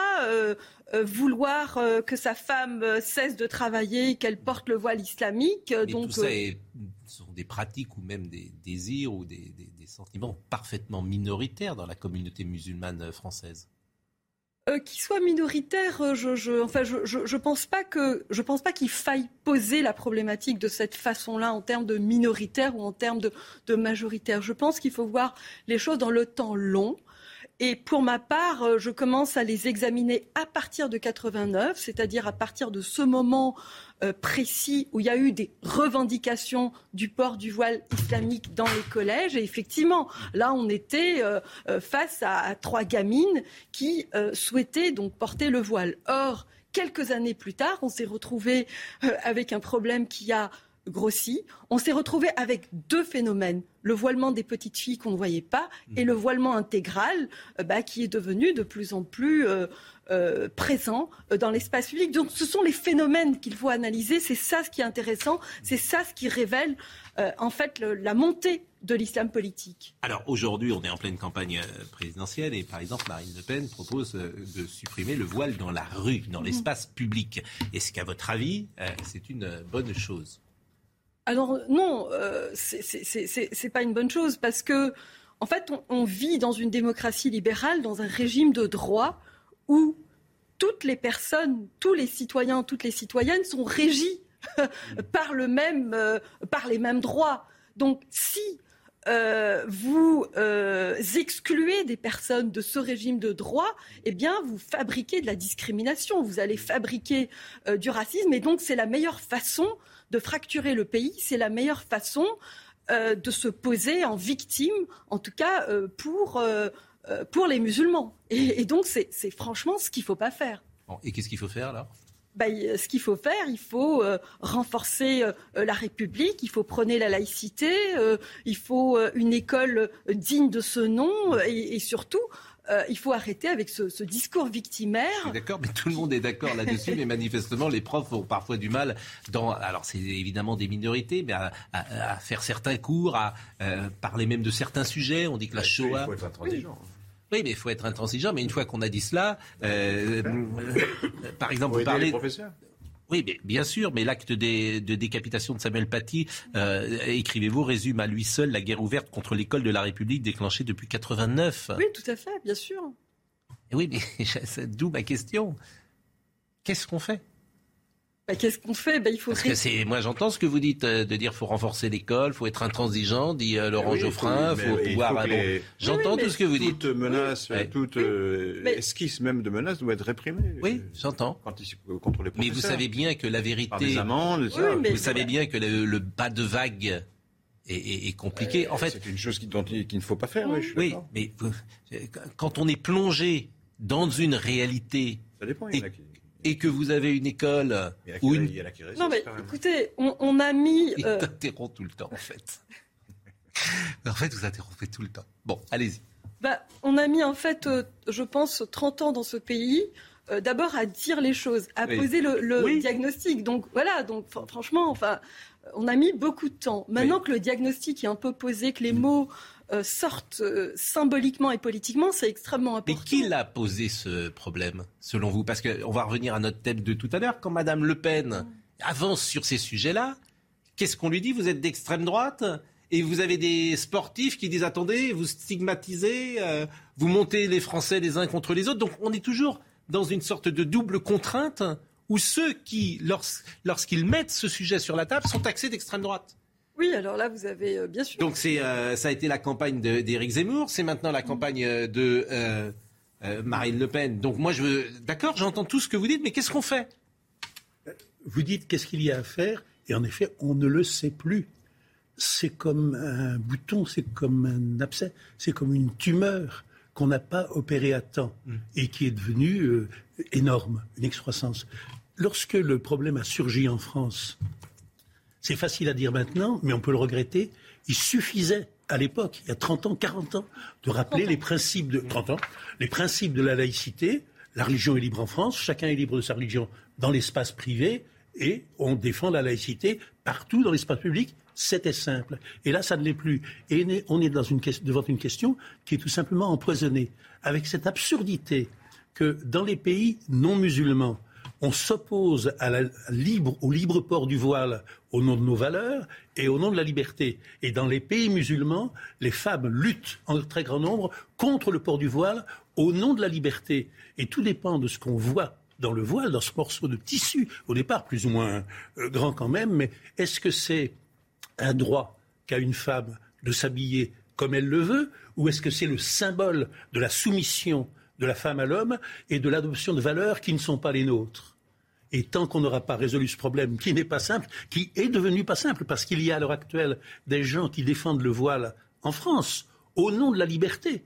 vouloir euh, que sa femme euh, cesse de travailler, qu'elle porte le voile islamique. euh,
Mais
donc,
tout ça
euh,
est- sont des pratiques ou même des désirs ou des, des- des sentiments parfaitement minoritaires dans la communauté musulmane euh, française.
euh, qu'il soit minoritaire, euh, je, je, enfin, je, je, je pense pas que je pense pas qu'il faille poser la problématique de cette façon-là en termes de minoritaire ou en termes de, de majoritaire. Je pense qu'il faut voir les choses dans le temps long. Et pour ma part, euh, je commence à les examiner à partir de 89, c'est-à-dire à partir de ce moment euh, précis où il y a eu des revendications du port du voile islamique dans les collèges. Et effectivement, là, on était euh, face à, trois gamines qui souhaitaient donc porter le voile. Or, quelques années plus tard, on s'est retrouvé avec un problème qui a grossi. On s'est retrouvé avec deux phénomènes le voilement des petites filles qu'on ne voyait pas et le voilement intégral euh, bah, qui est devenu de plus en plus euh, euh, présent dans l'espace public. Donc ce sont les phénomènes qu'il faut analyser. C'est ça ce qui est intéressant. C'est ça ce qui révèle en fait le- la montée de l'islam politique.
Alors aujourd'hui, on est en pleine campagne présidentielle et par exemple, Marine Le Pen propose de supprimer le voile dans la rue, dans
Mhm.
l'espace public. Est-ce qu'à votre avis, c'est une bonne chose?
Alors non, euh, c'est- pas une bonne chose parce que en fait, on, vit dans une démocratie libérale, dans un régime de droit où toutes les personnes, tous les citoyens, toutes les citoyennes sont régis par le même, euh, par les mêmes droits. Donc si euh, vous euh, excluez des personnes de ce régime de droit, eh bien, vous fabriquez de la discrimination, vous allez fabriquer euh, du racisme, et donc c'est la meilleure façon de fracturer le pays, c'est la meilleure façon euh, de se poser en victime, en tout cas euh, pour, euh, pour les musulmans. Et, et donc c'est franchement ce qu'il ne faut pas faire.
Bon, Et qu'est-ce qu'il faut faire alors
Bah, y- ce qu'il faut faire, il faut euh, renforcer euh, la République, il faut prôner la laïcité, euh, il faut une école digne de ce nom et, et surtout, euh, il faut arrêter avec ce, ce discours victimaire.
Je suis D'accord, mais tout le monde est d'accord là-dessus, mais manifestement, les profs ont parfois du mal, dans, alors c'est évidemment des minorités, mais à, à- à faire certains cours, à euh, parler même de certains sujets. On dit que la Shoah...
Il faut être intransigeant.
Oui, mais il faut être intransigeant. Mais une fois qu'on a dit cela, euh, par exemple, vous parlez. Oui, mais bien sûr, mais l'acte de décapitation de Samuel Paty, euh, écrivez-vous, résume à lui seul la guerre ouverte contre l'école de la République déclenchée depuis 89.
Oui, tout à fait, bien sûr.
Et Oui, mais c'est d'où ma question. Qu'est-ce qu'on fait?
Bah, Qu'est-ce qu'on fait? Bah, Il faut
Parce que c'est, moi j'entends ce que vous dites, euh, de dire faut renforcer l'école, faut être intransigeant, dit euh, Laurent
Oui, il faut-
Geoffrin,
mais
faut
il
pouvoir. bon, J'entends
Oui,
tout ce que vous dites.
Toute menace,
Ouais.
toute euh,
Mais-
esquisse même de menace doit être réprimée.
Oui, j'entends.
Quand il- contre les
Mais vous savez bien que la
Par
vérité.
des amendes, ça.
Oui, mais-
Vous savez bien que le, le bas de vague est, est- est compliqué.
Euh,
en fait,
c'est une chose qui- dont il- qu'il ne faut pas faire. Oui, je suis
oui, mais vous- quand on est plongé dans une réalité
Ça dépend. Il y en a
et,
qui,
et que vous avez une école
il y en a qui-
ou une
Non, mais écoutez, on, on a mis.
Il
euh,
t'interrompt tout le temps, en fait. En fait, vous interrompez tout le temps. Bon, allez-y.
Bah, on a mis en fait, euh, je pense, 30 ans dans ce pays. euh, D'abord à dire les choses, à
Oui.
poser le, le diagnostic. Donc voilà, donc fr- franchement, enfin, on a mis beaucoup de temps. Maintenant que le diagnostic est un peu posé, que les mots euh, sortent euh, symboliquement et politiquement, c'est extrêmement important.
Mais qui l'a posé ce problème, selon vous? Parce qu'on va revenir à notre thème de tout à l'heure. Quand Madame Le Pen avance sur ces sujets-là, qu'est-ce qu'on lui dit? Vous êtes d'extrême droite et vous avez des sportifs qui disent attendez, vous stigmatisez, euh, vous montez les Français les uns contre les autres. Donc on est toujours dans une sorte de double contrainte où ceux qui, lors- lorsqu'ils mettent ce sujet sur la table, sont taxés d'extrême droite.
Oui, alors là, vous avez euh, bien sûr.
Donc c'est, euh, ça a été la campagne de- d'Éric Zemmour, c'est maintenant la campagne euh, de euh, euh, Marine Le Pen. Donc moi je veux, d'accord, j'entends tout ce que vous dites, mais qu'est-ce qu'on fait?
Vous dites qu'est-ce qu'il y a à faire, et en effet, on ne le sait plus. C'est comme un bouton, c'est comme un abcès, c'est comme une tumeur qu'on n'a pas opérée à temps et qui est devenue euh, énorme, une excroissance. Lorsque le problème a surgi en France, c'est facile à dire maintenant, mais on peut le regretter, il suffisait à l'époque, il y a 30 ans, 40 ans, de rappeler les principes de 30 ans, les principes de la laïcité. La religion est libre en France, chacun est libre de sa religion dans l'espace privé et on défend la laïcité partout dans l'espace public. C'était simple. Et là, ça ne l'est plus. Et on est dans une, ques- devant une question qui est tout simplement empoisonnée, avec cette absurdité que dans les pays non musulmans, on s'oppose au libre port du voile au nom de nos valeurs et au nom de la liberté. Et dans les pays musulmans, les femmes luttent en très grand nombre contre le port du voile au nom de la liberté. Et tout dépend de ce qu'on voit dans le voile, dans ce morceau de tissu, au départ plus ou moins euh, grand quand même, mais est-ce que c'est un droit qu'a une femme de s'habiller comme elle le veut, ou est-ce que c'est le symbole de la soumission de la femme à l'homme et de l'adoption de valeurs qui ne sont pas les nôtres? Et tant qu'on n'aura pas résolu ce problème, qui n'est pas simple, qui est devenu pas simple, parce qu'il y a à l'heure actuelle des gens qui défendent le voile en France au nom de la liberté,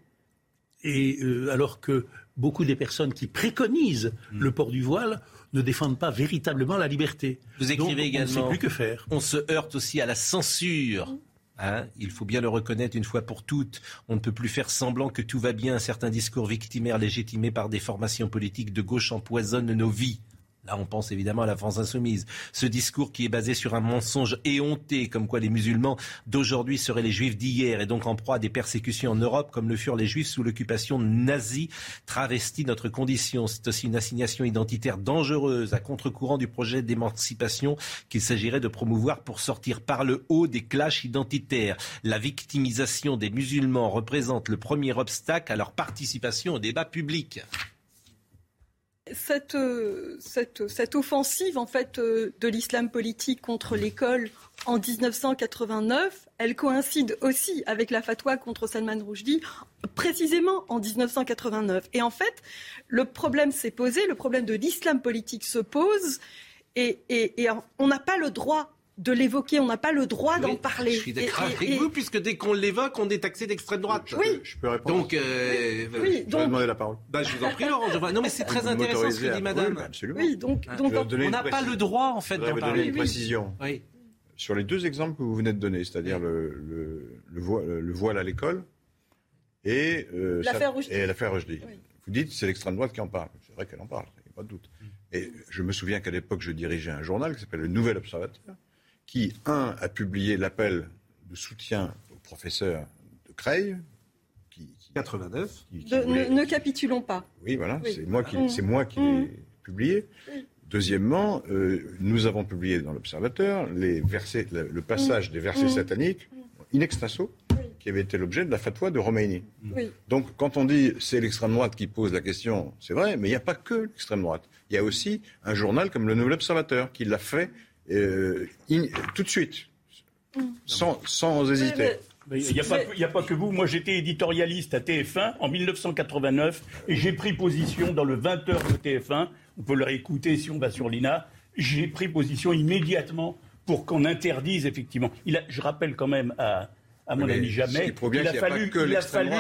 et euh, alors que beaucoup des personnes qui préconisent le port du voile ne défendent pas véritablement la liberté.
Vous
Donc,
écrivez
on ne
également.
sait plus que faire.
On se heurte aussi à la censure. Hein, il faut bien le reconnaître une fois pour toutes. On ne peut plus faire semblant que tout va bien. Certains discours victimaires légitimés par des formations politiques de gauche empoisonnent nos vies. Là, on pense évidemment à la France insoumise. Ce discours qui est basé sur un mensonge éhonté, comme quoi les musulmans d'aujourd'hui seraient les juifs d'hier et donc en proie à des persécutions en Europe, comme le furent les juifs sous l'occupation nazie, travestit notre condition. C'est aussi une assignation identitaire dangereuse à contre-courant du projet d'émancipation qu'il s'agirait de promouvoir pour sortir par le haut des clashs identitaires. La victimisation des musulmans représente le premier obstacle à leur participation au débat public.
Cette, euh, cette, cette offensive en fait euh, de l'islam politique contre l'école en 1989, elle coïncide aussi avec la fatwa contre Salman Rushdie précisément en 1989. Et en fait, le problème s'est posé, le problème de l'islam politique se pose, et, et- et on n'a pas le droit de l'évoquer, on n'a pas le droit d'en parler.
Je suis d'accord avec
et-
vous, puisque dès qu'on l'évoque, on est taxé d'extrême droite.
Oui.
Je peux répondre
Donc, euh,
Oui,
Je vais demander la parole.
bah, je vous en prie, Laurent. je Non, mais c'est très
Vous
intéressant ce que dit Madame.
Oui, absolument.
Oui, donc,
Hein, on n'a pas le droit, en fait,
Je voudrais
d'en
vous donner
parler.
une précision.
Oui.
Sur les deux exemples que vous venez de donner, c'est-à-dire le, le, le voile, le voile à l'école et euh,
L'affaire Rushdie.
et l'affaire Rushdie. Vous dites c'est l'extrême droite qui en parle. C'est vrai qu'elle en parle, il n'y a pas de doute. Et je me souviens qu'à l'époque, je dirigeais un journal qui s'appelle Le Nouvel Observateur, qui, un, a publié l'appel de soutien au professeur de Creil, qui,
89.
qui- qui
de-
voulait-
ne, ne capitulons pas.
oui, voilà,
Oui.
c'est moi qui,
Mm.
c'est moi qui
Mm.
l'ai publié.
Oui.
Deuxièmement, euh, nous avons publié dans l'Observateur les versets, le, le passage des versets
Mm.
sataniques in extenso, qui avait été l'objet de la fatwa de Romaini.
Oui.
Donc, quand on dit c'est l'extrême droite qui pose la question, c'est vrai, mais il n'y a pas que l'extrême droite. Il y a aussi un journal comme le Nouvel Observateur qui l'a fait euh, in- tout de suite, sans, sans hésiter.
Il n'y a pas que vous. Moi, j'étais éditorialiste à TF1 en 1989 et j'ai pris position dans le 20h de TF1. On peut le réécouter si on va sur l'INA. J'ai pris position immédiatement pour qu'on interdise, effectivement. Il a- je rappelle quand même à, à mon
ce
Jamais, il a fallu, il a fallu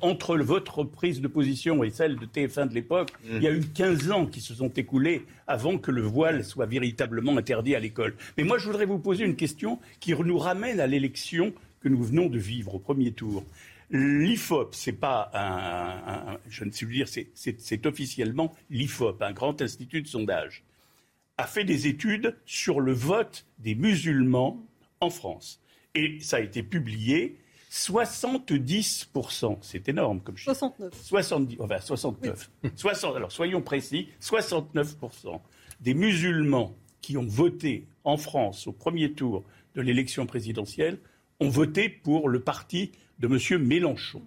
entre votre prise de position et celle de TF1 de l'époque,
Mm.
il y a eu 15 ans qui se sont écoulés avant que le voile soit véritablement interdit à l'école. Mais moi, je voudrais vous poser une question qui nous ramène à l'élection que nous venons de vivre au premier tour. L'IFOP, c'est pas un, un- je ne sais plus dire, c'est officiellement l'IFOP, un grand institut de sondage, a fait des études sur le vote des musulmans en France. Et ça a été publié. 70%, c'est énorme comme chiffre.
69.
70, enfin 69. 60, alors soyons précis, 69% des musulmans qui ont voté en France au premier tour de l'élection présidentielle ont voté pour le parti de M. Mélenchon.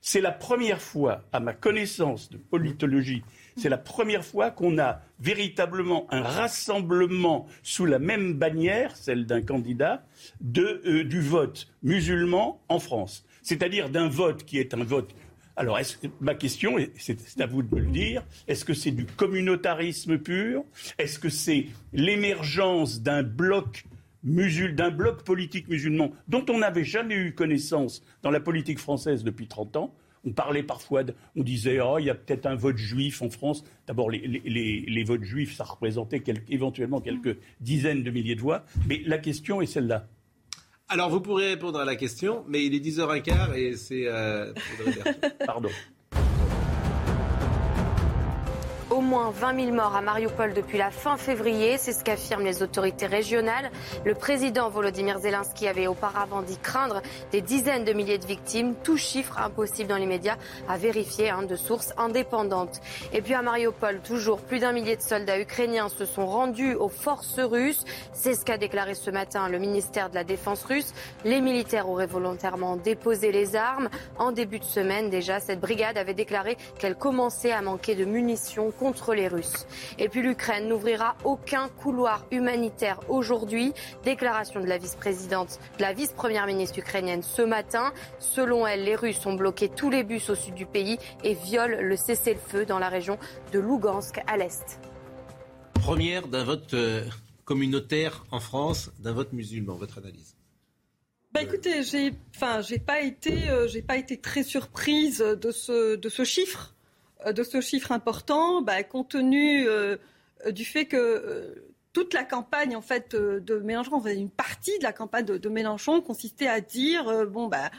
C'est la première fois, à ma connaissance de politologie, c'est la première fois qu'on a véritablement un rassemblement sous la même bannière, celle d'un candidat, euh, du vote musulman en France. C'est-à-dire d'un vote qui est un vote. Alors, ma question, c'est à vous de me le dire, est-ce que c'est du communautarisme pur? Est-ce que c'est l'émergence d'un bloc d'un bloc politique musulman dont on n'avait jamais eu connaissance dans la politique française depuis 30 ans? On parlait parfois, de- on disait, oh, il y a peut-être un vote juif en France. D'abord, les, les- les- les votes juifs, ça représentait quelques- éventuellement quelques dizaines de milliers de voix. Mais la question est celle-là.
Alors, vous pourrez répondre à la question, mais il est 10h15 et c'est euh.
Pardon.
Moins 20 000 morts à Mariupol depuis la fin février, c'est ce qu'affirment les autorités régionales. Le président Volodymyr Zelensky avait auparavant dit craindre des dizaines de milliers de victimes, tout chiffre impossible dans les médias à vérifier hein, de sources indépendantes. Et puis à Mariupol, toujours plus d'un millier de soldats ukrainiens se sont rendus aux forces russes. C'est ce qu'a déclaré ce matin le ministère de la Défense russe. Les militaires auraient volontairement déposé les armes. En début de semaine déjà, cette brigade avait déclaré qu'elle commençait à manquer de munitions contre les Russes. Et puis l'Ukraine n'ouvrira aucun couloir humanitaire aujourd'hui. Déclaration de la vice-présidente, de la vice-première ministre ukrainienne ce matin. Selon elle, les Russes ont bloqué tous les bus au sud du pays et violent le cessez-le-feu dans la région de Lugansk à l'est.
Première d'un vote euh, communautaire en France, d'un vote musulman. Votre analyse
Bah écoutez, j'ai, enfin, j'ai pas été, euh, j'ai pas été très surprise de ce, de ce chiffre, de ce chiffre important, bah, compte tenu euh, euh, du fait que euh, toute la campagne en fait euh, de Mélenchon, une partie de la campagne de, Mélenchon consistait à dire euh, bon bah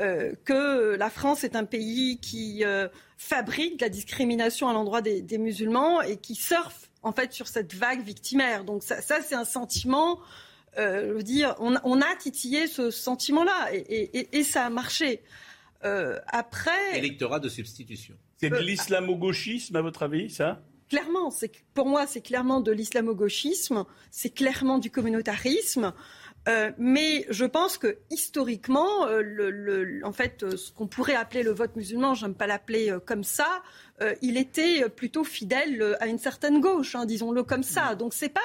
euh, que la France est un pays qui euh, fabrique la discrimination à l'endroit des, musulmans et qui surfe en fait sur cette vague victimaire. Donc ça, c'est un sentiment euh, dire, on, a titillé ce sentiment-là et, ça a marché. Euh, après,
Électorat de substitution.
C'est de l'islamo-gauchisme, à votre avis, ça?
Clairement, c'est pour moi, c'est clairement de l'islamo-gauchisme, c'est clairement du communautarisme. Euh, mais je pense que historiquement, euh, le, le- en fait, euh, ce qu'on pourrait appeler le vote musulman, j'aime pas l'appeler euh, comme ça, euh, il était euh, plutôt fidèle euh, à une certaine gauche, hein, disons-le comme ça. Donc c'est pas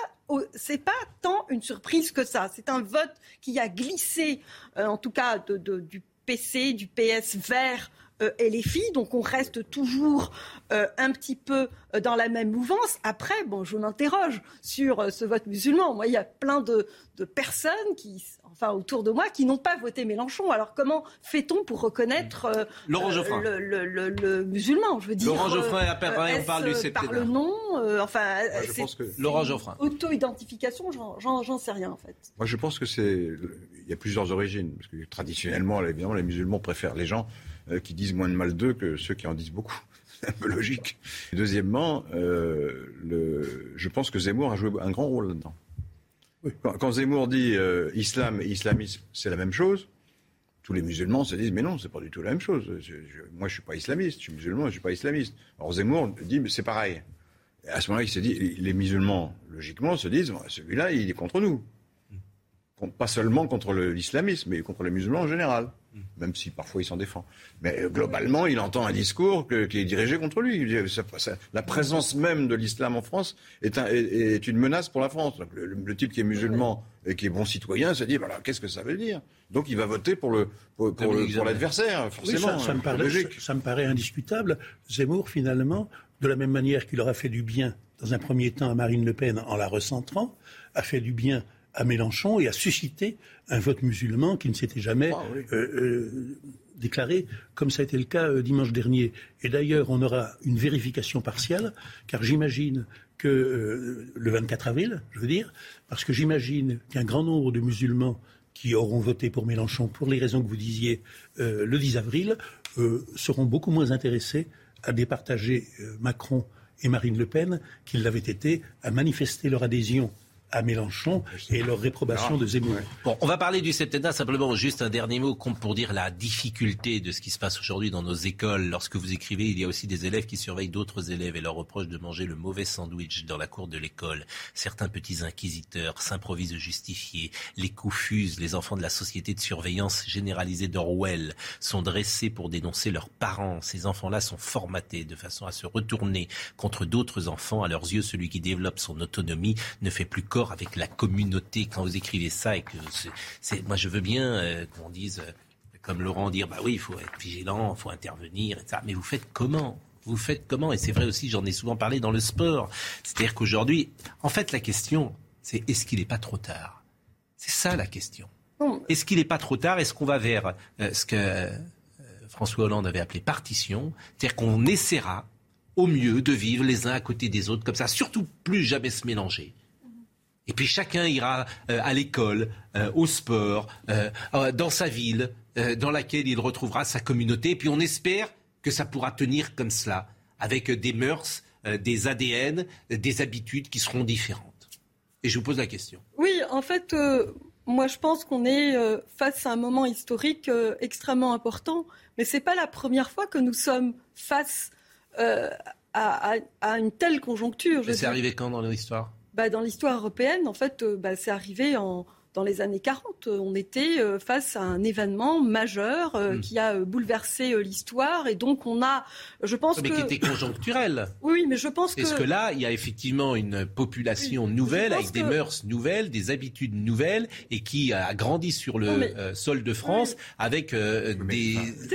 c'est pas tant une surprise que ça. C'est un vote qui a glissé, euh, en tout cas de- de- du PC, du PS vers euh, LFI. Donc on reste toujours euh, un petit peu euh, dans la même mouvance. Après, bon, je m'interroge sur euh, ce vote musulman. Moi, il y a plein de, de personnes qui, enfin, autour de moi, qui n'ont pas voté Mélenchon. Alors comment fait-on pour reconnaître euh,
Laurent
euh, le, le- le- le musulman Je veux dire.
Laurent Geoffrin et
euh,
pareil, on parle du
euh, Par le nom, euh, enfin,
je pense que-
Laurent Geoffrin.
auto-identification, j'en- j'en j'en sais rien en fait.
Moi, je pense que c'est. Il y a plusieurs origines. Parce que traditionnellement, évidemment, les musulmans préfèrent les gens euh, qui disent moins de mal d'eux que ceux qui en disent beaucoup. C'est un peu logique. Deuxièmement, euh, le... je pense que Zemmour a joué un grand rôle là-dedans. Quand, quand Zemmour dit euh, islam et islamisme, c'est la même chose, tous les musulmans se disent mais non, c'est pas du tout la même chose. Je- je- moi, je suis pas islamiste, je suis musulman, je suis pas islamiste. Alors Zemmour dit mais c'est pareil. Et à ce moment-là, il se dit, les musulmans, logiquement, se disent celui-là, il est contre nous. Pas seulement contre l'islamisme, mais contre les musulmans en général. Même si parfois il s'en défend. Mais euh, globalement, il entend un discours que- qui est dirigé contre lui. Il dit, ça- ça- la présence même de l'islam en France est, un- est- est une menace pour la France. Donc, le, le type qui est musulman et qui est bon citoyen se dit, voilà, qu'est-ce que ça veut dire? Donc il va voter pour le pour, l'adversaire,
Oui,
forcément.
ça, ça me
hein,
paraît,
logique.
ça, ça me paraît indiscutable. Zemmour, finalement, de la même manière qu'il aura fait du bien, dans un premier temps, à Marine Le Pen en la recentrant, a fait du bien à Mélenchon et a suscité un vote musulman qui ne s'était jamais
Ah, oui.
euh, euh, déclaré, comme ça a été le cas euh, dimanche dernier. Et d'ailleurs, on aura une vérification partielle, car j'imagine que le 24 avril, je veux dire, parce que j'imagine qu'un grand nombre de musulmans qui auront voté pour Mélenchon pour les raisons que vous disiez le 10 avril seront beaucoup moins intéressés à départager Macron et Marine Le Pen qu'ils l'avaient été à manifester leur adhésion à Mélenchon et leur réprobation de Zemmour.
Bon, on va parler du septennat. Simplement, juste un dernier mot pour dire la difficulté de ce qui se passe aujourd'hui dans nos écoles. Lorsque vous écrivez, il y a aussi des élèves qui surveillent d'autres élèves et leur reprochent de manger le mauvais sandwich dans la cour de l'école. Certains petits inquisiteurs s'improvisent justifiés. Les coups fusent. Les enfants de la société de surveillance généralisée d'Orwell sont dressés pour dénoncer leurs parents. Ces enfants-là sont formatés de façon à se retourner contre d'autres enfants. À leurs yeux, celui qui développe son autonomie ne fait plus corps avec la communauté quand vous écrivez ça et que c'est, moi je veux bien euh, qu'on dise euh, comme Laurent dire bah oui il faut être vigilant, il faut intervenir etc. Mais vous faites comment? Vous faites comment? Et c'est vrai aussi, j'en ai souvent parlé dans le sport. C'est-à-dire qu'aujourd'hui, en fait, la question, c'est est-ce qu'il n'est pas trop tard? C'est ça la question. Est-ce qu'il n'est pas trop tard? Est-ce qu'on va vers euh, ce que François Hollande avait appelé partition? C'est-à-dire qu'on essaiera au mieux de vivre les uns à côté des autres comme ça, surtout plus jamais se mélanger. Et puis chacun ira euh, à l'école, euh, au sport, euh, dans sa ville, dans laquelle il retrouvera sa communauté. Et puis on espère que ça pourra tenir comme cela, avec des mœurs, des ADN, des habitudes qui seront différentes. Et je vous pose la question.
Oui, en fait, moi je pense qu'on est face à un moment historique extrêmement important, mais ce n'est pas la première fois que nous sommes face à, une telle conjoncture.
C'est arrivé quand dans l'histoire?
Bah, dans l'histoire européenne, en fait, euh, bah, c'est arrivé en, dans les années 40. On était euh, face à un événement majeur euh, hmm. qui a bouleversé l'histoire et donc on a, je pense
mais
que...
qui était conjoncturel.
Oui, mais je pense que...
Est-ce que là, il y a effectivement une population nouvelle avec des mœurs nouvelles, des habitudes nouvelles et qui a grandi sur le sol de France avec des...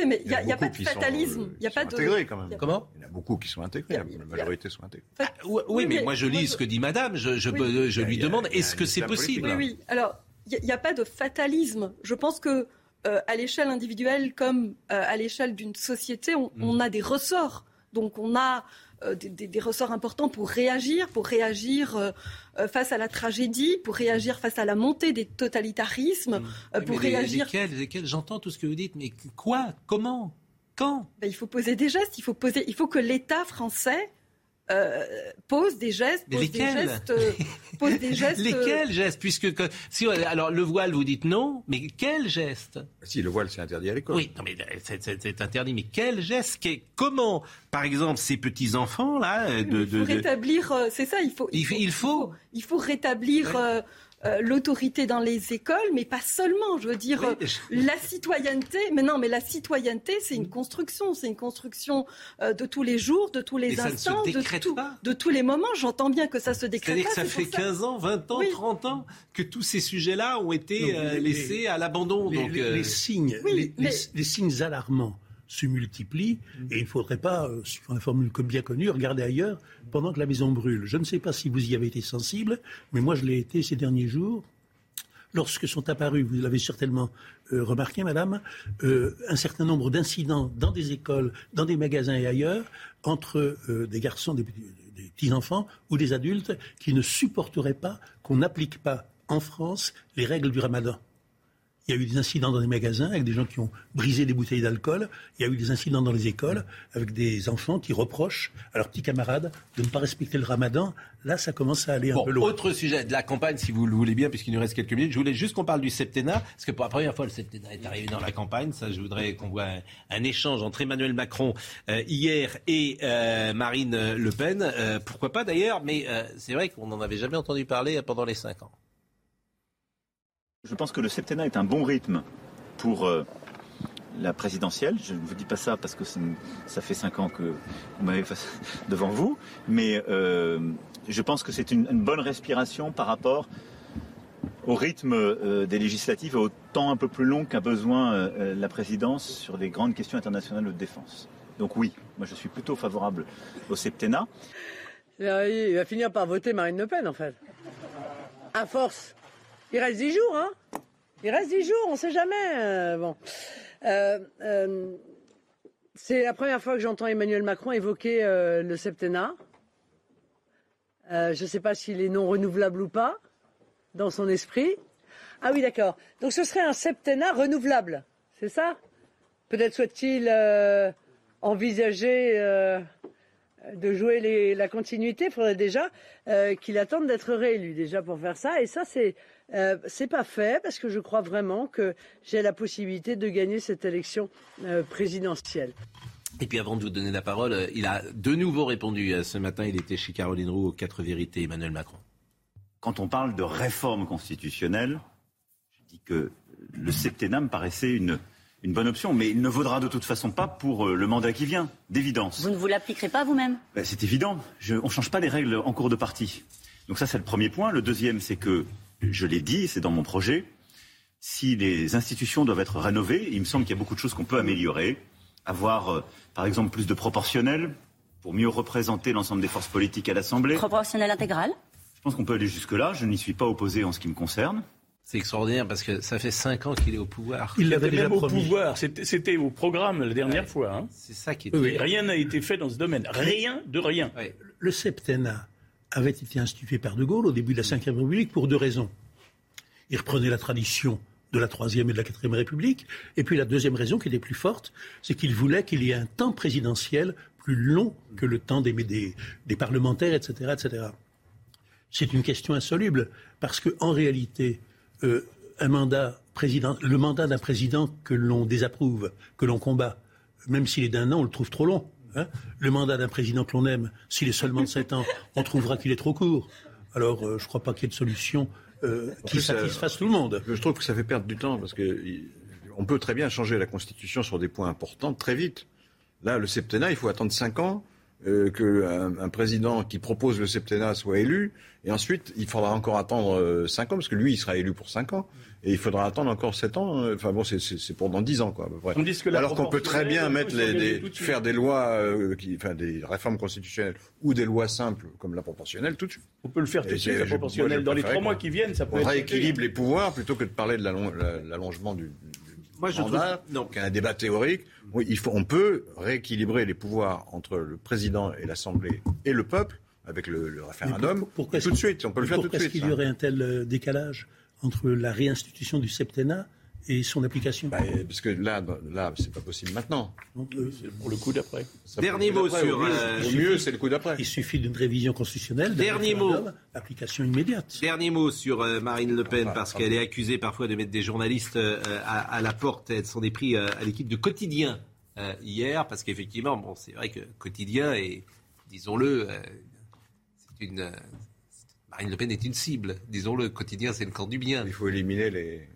Mais il n'y a, pas de fatalisme. Il y a pas de...
Intégrés quand même.
Comment
Il y a beaucoup qui sont intégrés. La majorité sont intégrés.
Ah, oui, mais, moi je lis ce que dit Madame. Je, je, lui demande est-ce que c'est possible
Oui, oui. Alors il n'y a, pas de fatalisme. Je pense que euh, à l'échelle individuelle comme euh, à l'échelle d'une société, on, mm. a des ressorts. Donc on a euh, des, ressorts importants pour réagir, pour réagir face à la tragédie, pour réagir face à la montée des totalitarismes,
mm. pour réagir. Lesquels, J'entends tout ce que vous dites, mais quoi Comment Quand?
Ben, Il faut poser des gestes. Il faut poser. Il faut que l'État français euh, pose des gestes, pose des gestes, euh, pose des gestes.
Lesquels gestes? Puisque si alors le voile, vous dites non, mais quel geste?
Si le voile, c'est interdit à l'école.
Oui, non, mais c'est interdit. Mais quel geste? Comment, par exemple, ces petits enfants là, de,
il faut rétablir. Euh, c'est ça, il faut.
Il, il, faut,
il faut. rétablir. Euh, l'autorité dans les écoles, mais pas seulement. Je veux dire, euh, la citoyenneté. Mais non, mais la citoyenneté, c'est une construction. C'est une construction euh, de tous les jours, de tous les instants, de, de, tous les moments. J'entends bien que ça se décrète
pas. C'est-à-dire que ça fait 15 ans, 20 ans, 30 ans que tous ces sujets-là ont été laissés à l'abandon.
Les, les, signes, les signes alarmants se multiplient et il ne faudrait pas, suivant la formule bien connue, regarder ailleurs pendant que la maison brûle. Je ne sais pas si vous y avez été sensible, mais moi je l'ai été ces derniers jours. Lorsque sont apparus, vous l'avez certainement euh, remarqué, madame, euh, un certain nombre d'incidents dans des écoles, dans des magasins et ailleurs, entre euh, des garçons, des, des petits-enfants ou des adultes qui ne supporteraient pas qu'on n'applique pas en France les règles du ramadan. Il y a eu des incidents dans des magasins avec des gens qui ont brisé des bouteilles d'alcool. Il y a eu des incidents dans les écoles avec des enfants qui reprochent à leurs petits camarades de ne pas respecter le ramadan. Là, ça commence à aller un peu loin.
Autre sujet de la campagne, si vous le voulez bien, puisqu'il nous reste quelques minutes. Je voulais juste qu'on parle du septennat, parce que pour la première fois, le septennat est arrivé dans la campagne. Ça, je voudrais qu'on voit un, échange entre Emmanuel Macron euh, hier et euh, Marine Le Pen. Euh, pourquoi pas d'ailleurs, mais c'est vrai qu'on n'en avait jamais entendu parler pendant les cinq ans.
Je pense que le septennat est un bon rythme pour euh, la présidentielle. Je ne vous dis pas ça parce que ça fait cinq ans que vous m'avez devant vous, mais euh, je pense que c'est une, bonne respiration par rapport au rythme euh, des législatives et au temps un peu plus long qu'a besoin la présidence sur les grandes questions internationales de défense. Donc oui, moi je suis plutôt favorable au septennat.
Il va finir par voter Marine Le Pen en fait. À force. Il reste dix jours, hein Il reste dix jours, on ne sait jamais. Euh, bon. Euh, euh, c'est la première fois que j'entends Emmanuel Macron évoquer le septennat. je ne sais pas s'il est non renouvelable ou pas dans son esprit. Ah oui, d'accord. Donc ce serait un septennat renouvelable, c'est ça? Peut-être euh, envisager de jouer la continuité. Il faudrait déjà qu'il attende d'être réélu déjà pour faire ça. Et ça, c'est euh, c'est pas fait parce que je crois vraiment que j'ai la possibilité de gagner cette élection euh, présidentielle.
Et puis avant de vous donner la parole, euh, il a de nouveau répondu. euh, Ce matin, il était chez Caroline Roux aux quatre vérités, Emmanuel Macron.
Quand on parle de réforme constitutionnelle, je dis que le septennat me paraissait une, une bonne option, mais il ne vaudra de toute façon pas pour le mandat qui vient, d'évidence.
Vous ne vous l'appliquerez pas vous-même?
Ben, c'est évident. Je- on ne change pas les règles en cours de partie. Donc ça, c'est le premier point. Le deuxième, c'est que, je l'ai dit, c'est dans mon projet, si les institutions doivent être rénovées, il me semble qu'il y a beaucoup de choses qu'on peut améliorer. Avoir, euh, par exemple, plus de proportionnel pour mieux représenter l'ensemble des forces politiques à l'Assemblée.
Proportionnel intégral?
Je pense qu'on peut aller jusque-là. Je n'y suis pas opposé en ce qui me concerne.
C'est extraordinaire parce que ça fait cinq ans qu'il est au pouvoir.
Il l'avait même au pouvoir. C'était au programme la dernière fois. hein.
C'est ça qui
Oui, oui,
était-
Rien n'a été fait dans ce domaine. Rien de rien.
Le septennat avait été institué par De Gaulle au début de la Ve République pour deux raisons. Il reprenait la tradition de la Troisième et de la Quatrième République. Et puis la deuxième raison, qui était plus forte, c'est qu'il voulait qu'il y ait un temps présidentiel plus long que le temps des, parlementaires, etc.. C'est une question insoluble, parce qu'en réalité, euh, le mandat d'un président que l'on désapprouve, que l'on combat, même s'il est d'un an, on le trouve trop long. Hein. le mandat d'un président que l'on aime, s'il est seulement de 7 ans, on trouvera qu'il est trop court. Alors, euh, je ne crois pas qu'il y ait de solution euh, qui
ça-
satisfasse tout le monde.
Je trouve que ça fait perdre du temps parce que on peut très bien changer la Constitution sur des points importants très vite. Là, le septennat, il faut attendre cinq ans euh, qu'un un président qui propose le septennat soit élu, et ensuite il faudra encore attendre euh, cinq ans parce que lui, il sera élu pour cinq ans, et il faudra attendre encore sept ans. euh, Enfin bon, c'est- pour dans dix ans, quoi. à peu près.
Que
Alors qu'on peut très bien mettre
on
les, des- faire des lois, euh, qui, enfin des réformes constitutionnelles ou des lois simples comme la proportionnelle tout de suite.
On peut le faire tout de suite, la
je-
proportionnelle.
moi, je
Dans les
préférais
trois mois
qu'on-
qui viennent, ça peut
on
être
rééquilibre
fait.
les pouvoirs plutôt que de parler de l'allon- la- l'allongement du
Moi, je
mandat, donc un débat théorique. Oui, il faut, on peut rééquilibrer les pouvoirs entre le président et l'Assemblée et le peuple avec le, le référendum.
Pourquoi
tout de suite, on peut le faire tout de
Pourquoi est-ce qu'il y aurait un tel euh, décalage entre la réinstitution du septennat et son application
Bah, Parce que là, là, c'est pas possible maintenant.
C'est pour le coup d'après.
Dernier mot sur,
Au mieux,
euh,
au mieux, c'est le coup d'après.
Il suffit d'une révision constitutionnelle,
Dernier mot.
application immédiate.
Dernier mot sur euh, Marine Le Pen, parce qu'elle est accusée parfois de mettre des journalistes euh, à, à la porte. Elles s'en est pris euh, à l'équipe de Quotidien euh, hier, parce qu'effectivement, bon, c'est vrai que Quotidien est, disons-le, euh, c'est une. euh, Marine Le Pen est une cible. Disons-le, Quotidien, c'est le camp du bien.
Il faut éliminer les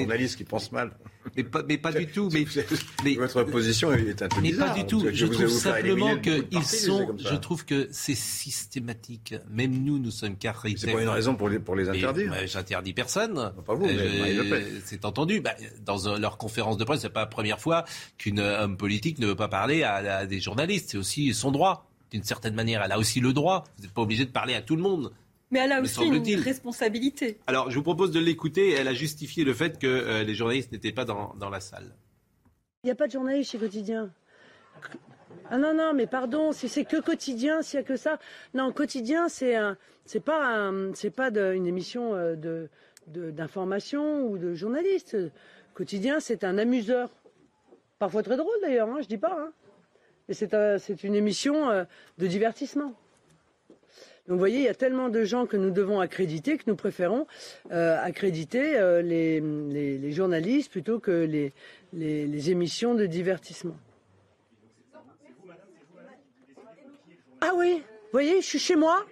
journalistes qui pensent mal.
Mais pas, mais pas du tout. Mais, mais-
Votre position est un peu
mais
bizarre.
pas du tout. Je trouve simplement qu'ils sont. Je trouve que c'est systématique. Même nous, nous sommes carrément.
C'est pas une raison pour les, pour les
Mais,
interdire.
bah, J'interdis personne.
pas vous, mais
Euh. C'est entendu. Bah, dans leur conférence de presse, c'est pas la première fois qu'une euh, homme politique ne veut pas parler à, à des journalistes. C'est aussi son droit. D'une certaine manière, elle a aussi le droit. Vous n'êtes pas obligé de parler à tout le monde.
Mais elle a aussi une responsabilité.
Alors, je vous propose de l'écouter. Elle a justifié le fait que euh, les journalistes n'étaient pas dans, dans la salle.
Il n'y a pas de journaliste chez Quotidien. Ah non, non, mais pardon, si c'est que Quotidien, s'il n'y a que ça. Non, Quotidien, c'est un, c'est pas c'est pas de- une émission euh, de, de- d'information ou de journaliste. Quotidien, c'est un amuseur. Parfois très drôle d'ailleurs, hein, je dis pas. hein. Et c'est, un- c'est une émission euh, de divertissement. Donc vous voyez, il y a tellement de gens que nous devons accréditer que nous préférons euh, accréditer euh, les, journalistes plutôt que les, émissions de divertissement. Ah oui, vous voyez, je suis chez moi.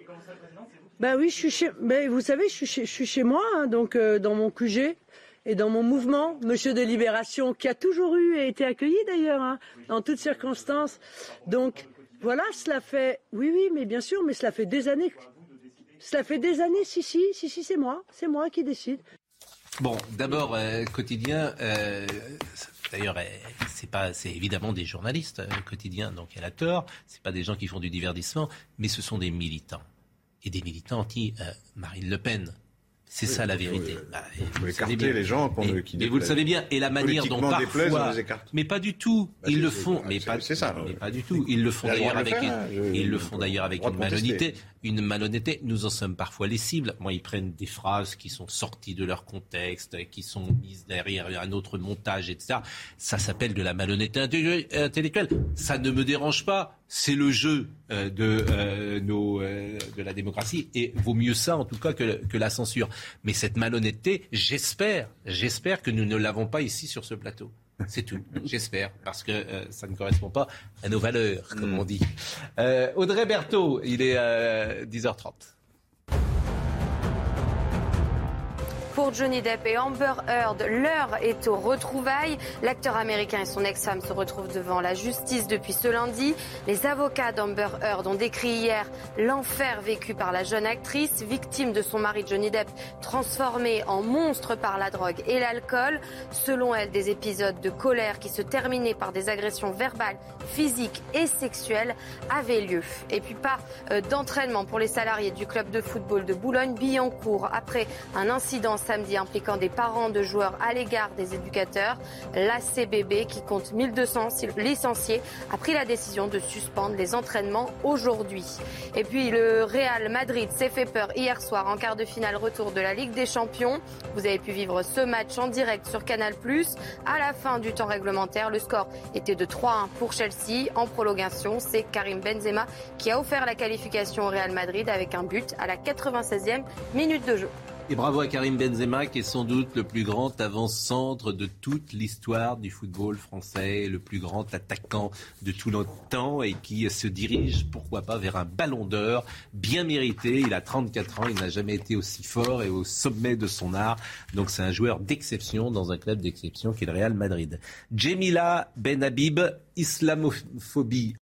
Ben oui, je suis chez. Ben vous savez, je suis chez, je suis chez moi, hein, donc euh, dans mon QG et dans mon mouvement, Monsieur de Libération, qui a toujours eu et été accueilli d'ailleurs, hein, dans toutes circonstances. Donc voilà, cela fait. Oui, oui, mais bien sûr, mais cela fait des années. Cela fait des années, si, si, si, si, c'est moi, c'est moi qui décide.
Bon, d'abord, euh, quotidien. euh, D'ailleurs, euh, c'est pas, c'est évidemment des journalistes euh, quotidiens, donc elle a tort. C'est pas des gens qui font du divertissement, mais ce sont des militants et des militants anti Marine Le Pen. C'est
Oui,
ça la vérité. Bah, vous
écarter
bien.
les gens qu'on- qui
Mais vous le savez bien. Et la manière dont parfois, mais pas du tout.
Bah,
Ils le font,
c'est-
mais pas,
ça.
mais pas du tout. Ils le font d'ailleurs avec ils le font d'ailleurs avec une malhonnêteté. Une malhonnêteté. Nous en sommes parfois les cibles. Moi, ils prennent des phrases qui sont sorties de leur contexte, qui sont mises derrière un autre montage, etc. Ça s'appelle de la malhonnêteté intellectuelle. Ça ne me dérange pas. C'est le jeu euh, de, euh, nos, euh, de la démocratie et vaut mieux ça en tout cas que, que la censure. Mais cette malhonnêteté, j'espère, j'espère que nous ne l'avons pas ici sur ce plateau. C'est tout, j'espère, parce que euh, ça ne correspond pas à nos valeurs, comme on dit. Euh, Audrey Berthaud, il est euh, 10h30.
Pour Johnny Depp et Amber Heard, l'heure est aux retrouvailles. L'acteur américain et son ex-femme se retrouvent devant la justice depuis ce lundi. Les avocats d'Amber Heard ont décrit hier l'enfer vécu par la jeune actrice, victime de son mari Johnny Depp, transformé en monstre par la drogue et l'alcool. Selon elle, des épisodes de colère qui se terminaient par des agressions verbales, physiques et sexuelles avaient lieu. Et puis pas euh, d'entraînement pour les salariés du club de football de Boulogne-Billancourt après un incident samedi impliquant des parents de joueurs à l'égard des éducateurs. L'ACBB, qui compte 1200 licenciés, a pris la décision de suspendre les entraînements aujourd'hui. Et puis le Real Madrid s'est fait peur hier soir en quart de finale retour de la Ligue des Champions. Vous avez pu vivre ce match en direct sur Canal+. À la fin du temps réglementaire, le score était de 3-1 pour Chelsea. En prolongation, c'est Karim Benzema qui a offert la qualification au Real Madrid avec un but à la 96e minute de jeu.
Et bravo à Karim Benzema, qui est sans doute le plus grand avant-centre de toute l'histoire du football français, le plus grand attaquant de tout notre temps et qui se dirige, pourquoi pas, vers un ballon d'or bien mérité. Il a 34 ans, il n'a jamais été aussi fort et au sommet de son art. Donc c'est un joueur d'exception dans un club d'exception qui est le Real Madrid. Jemila Ben Habib, islamophobie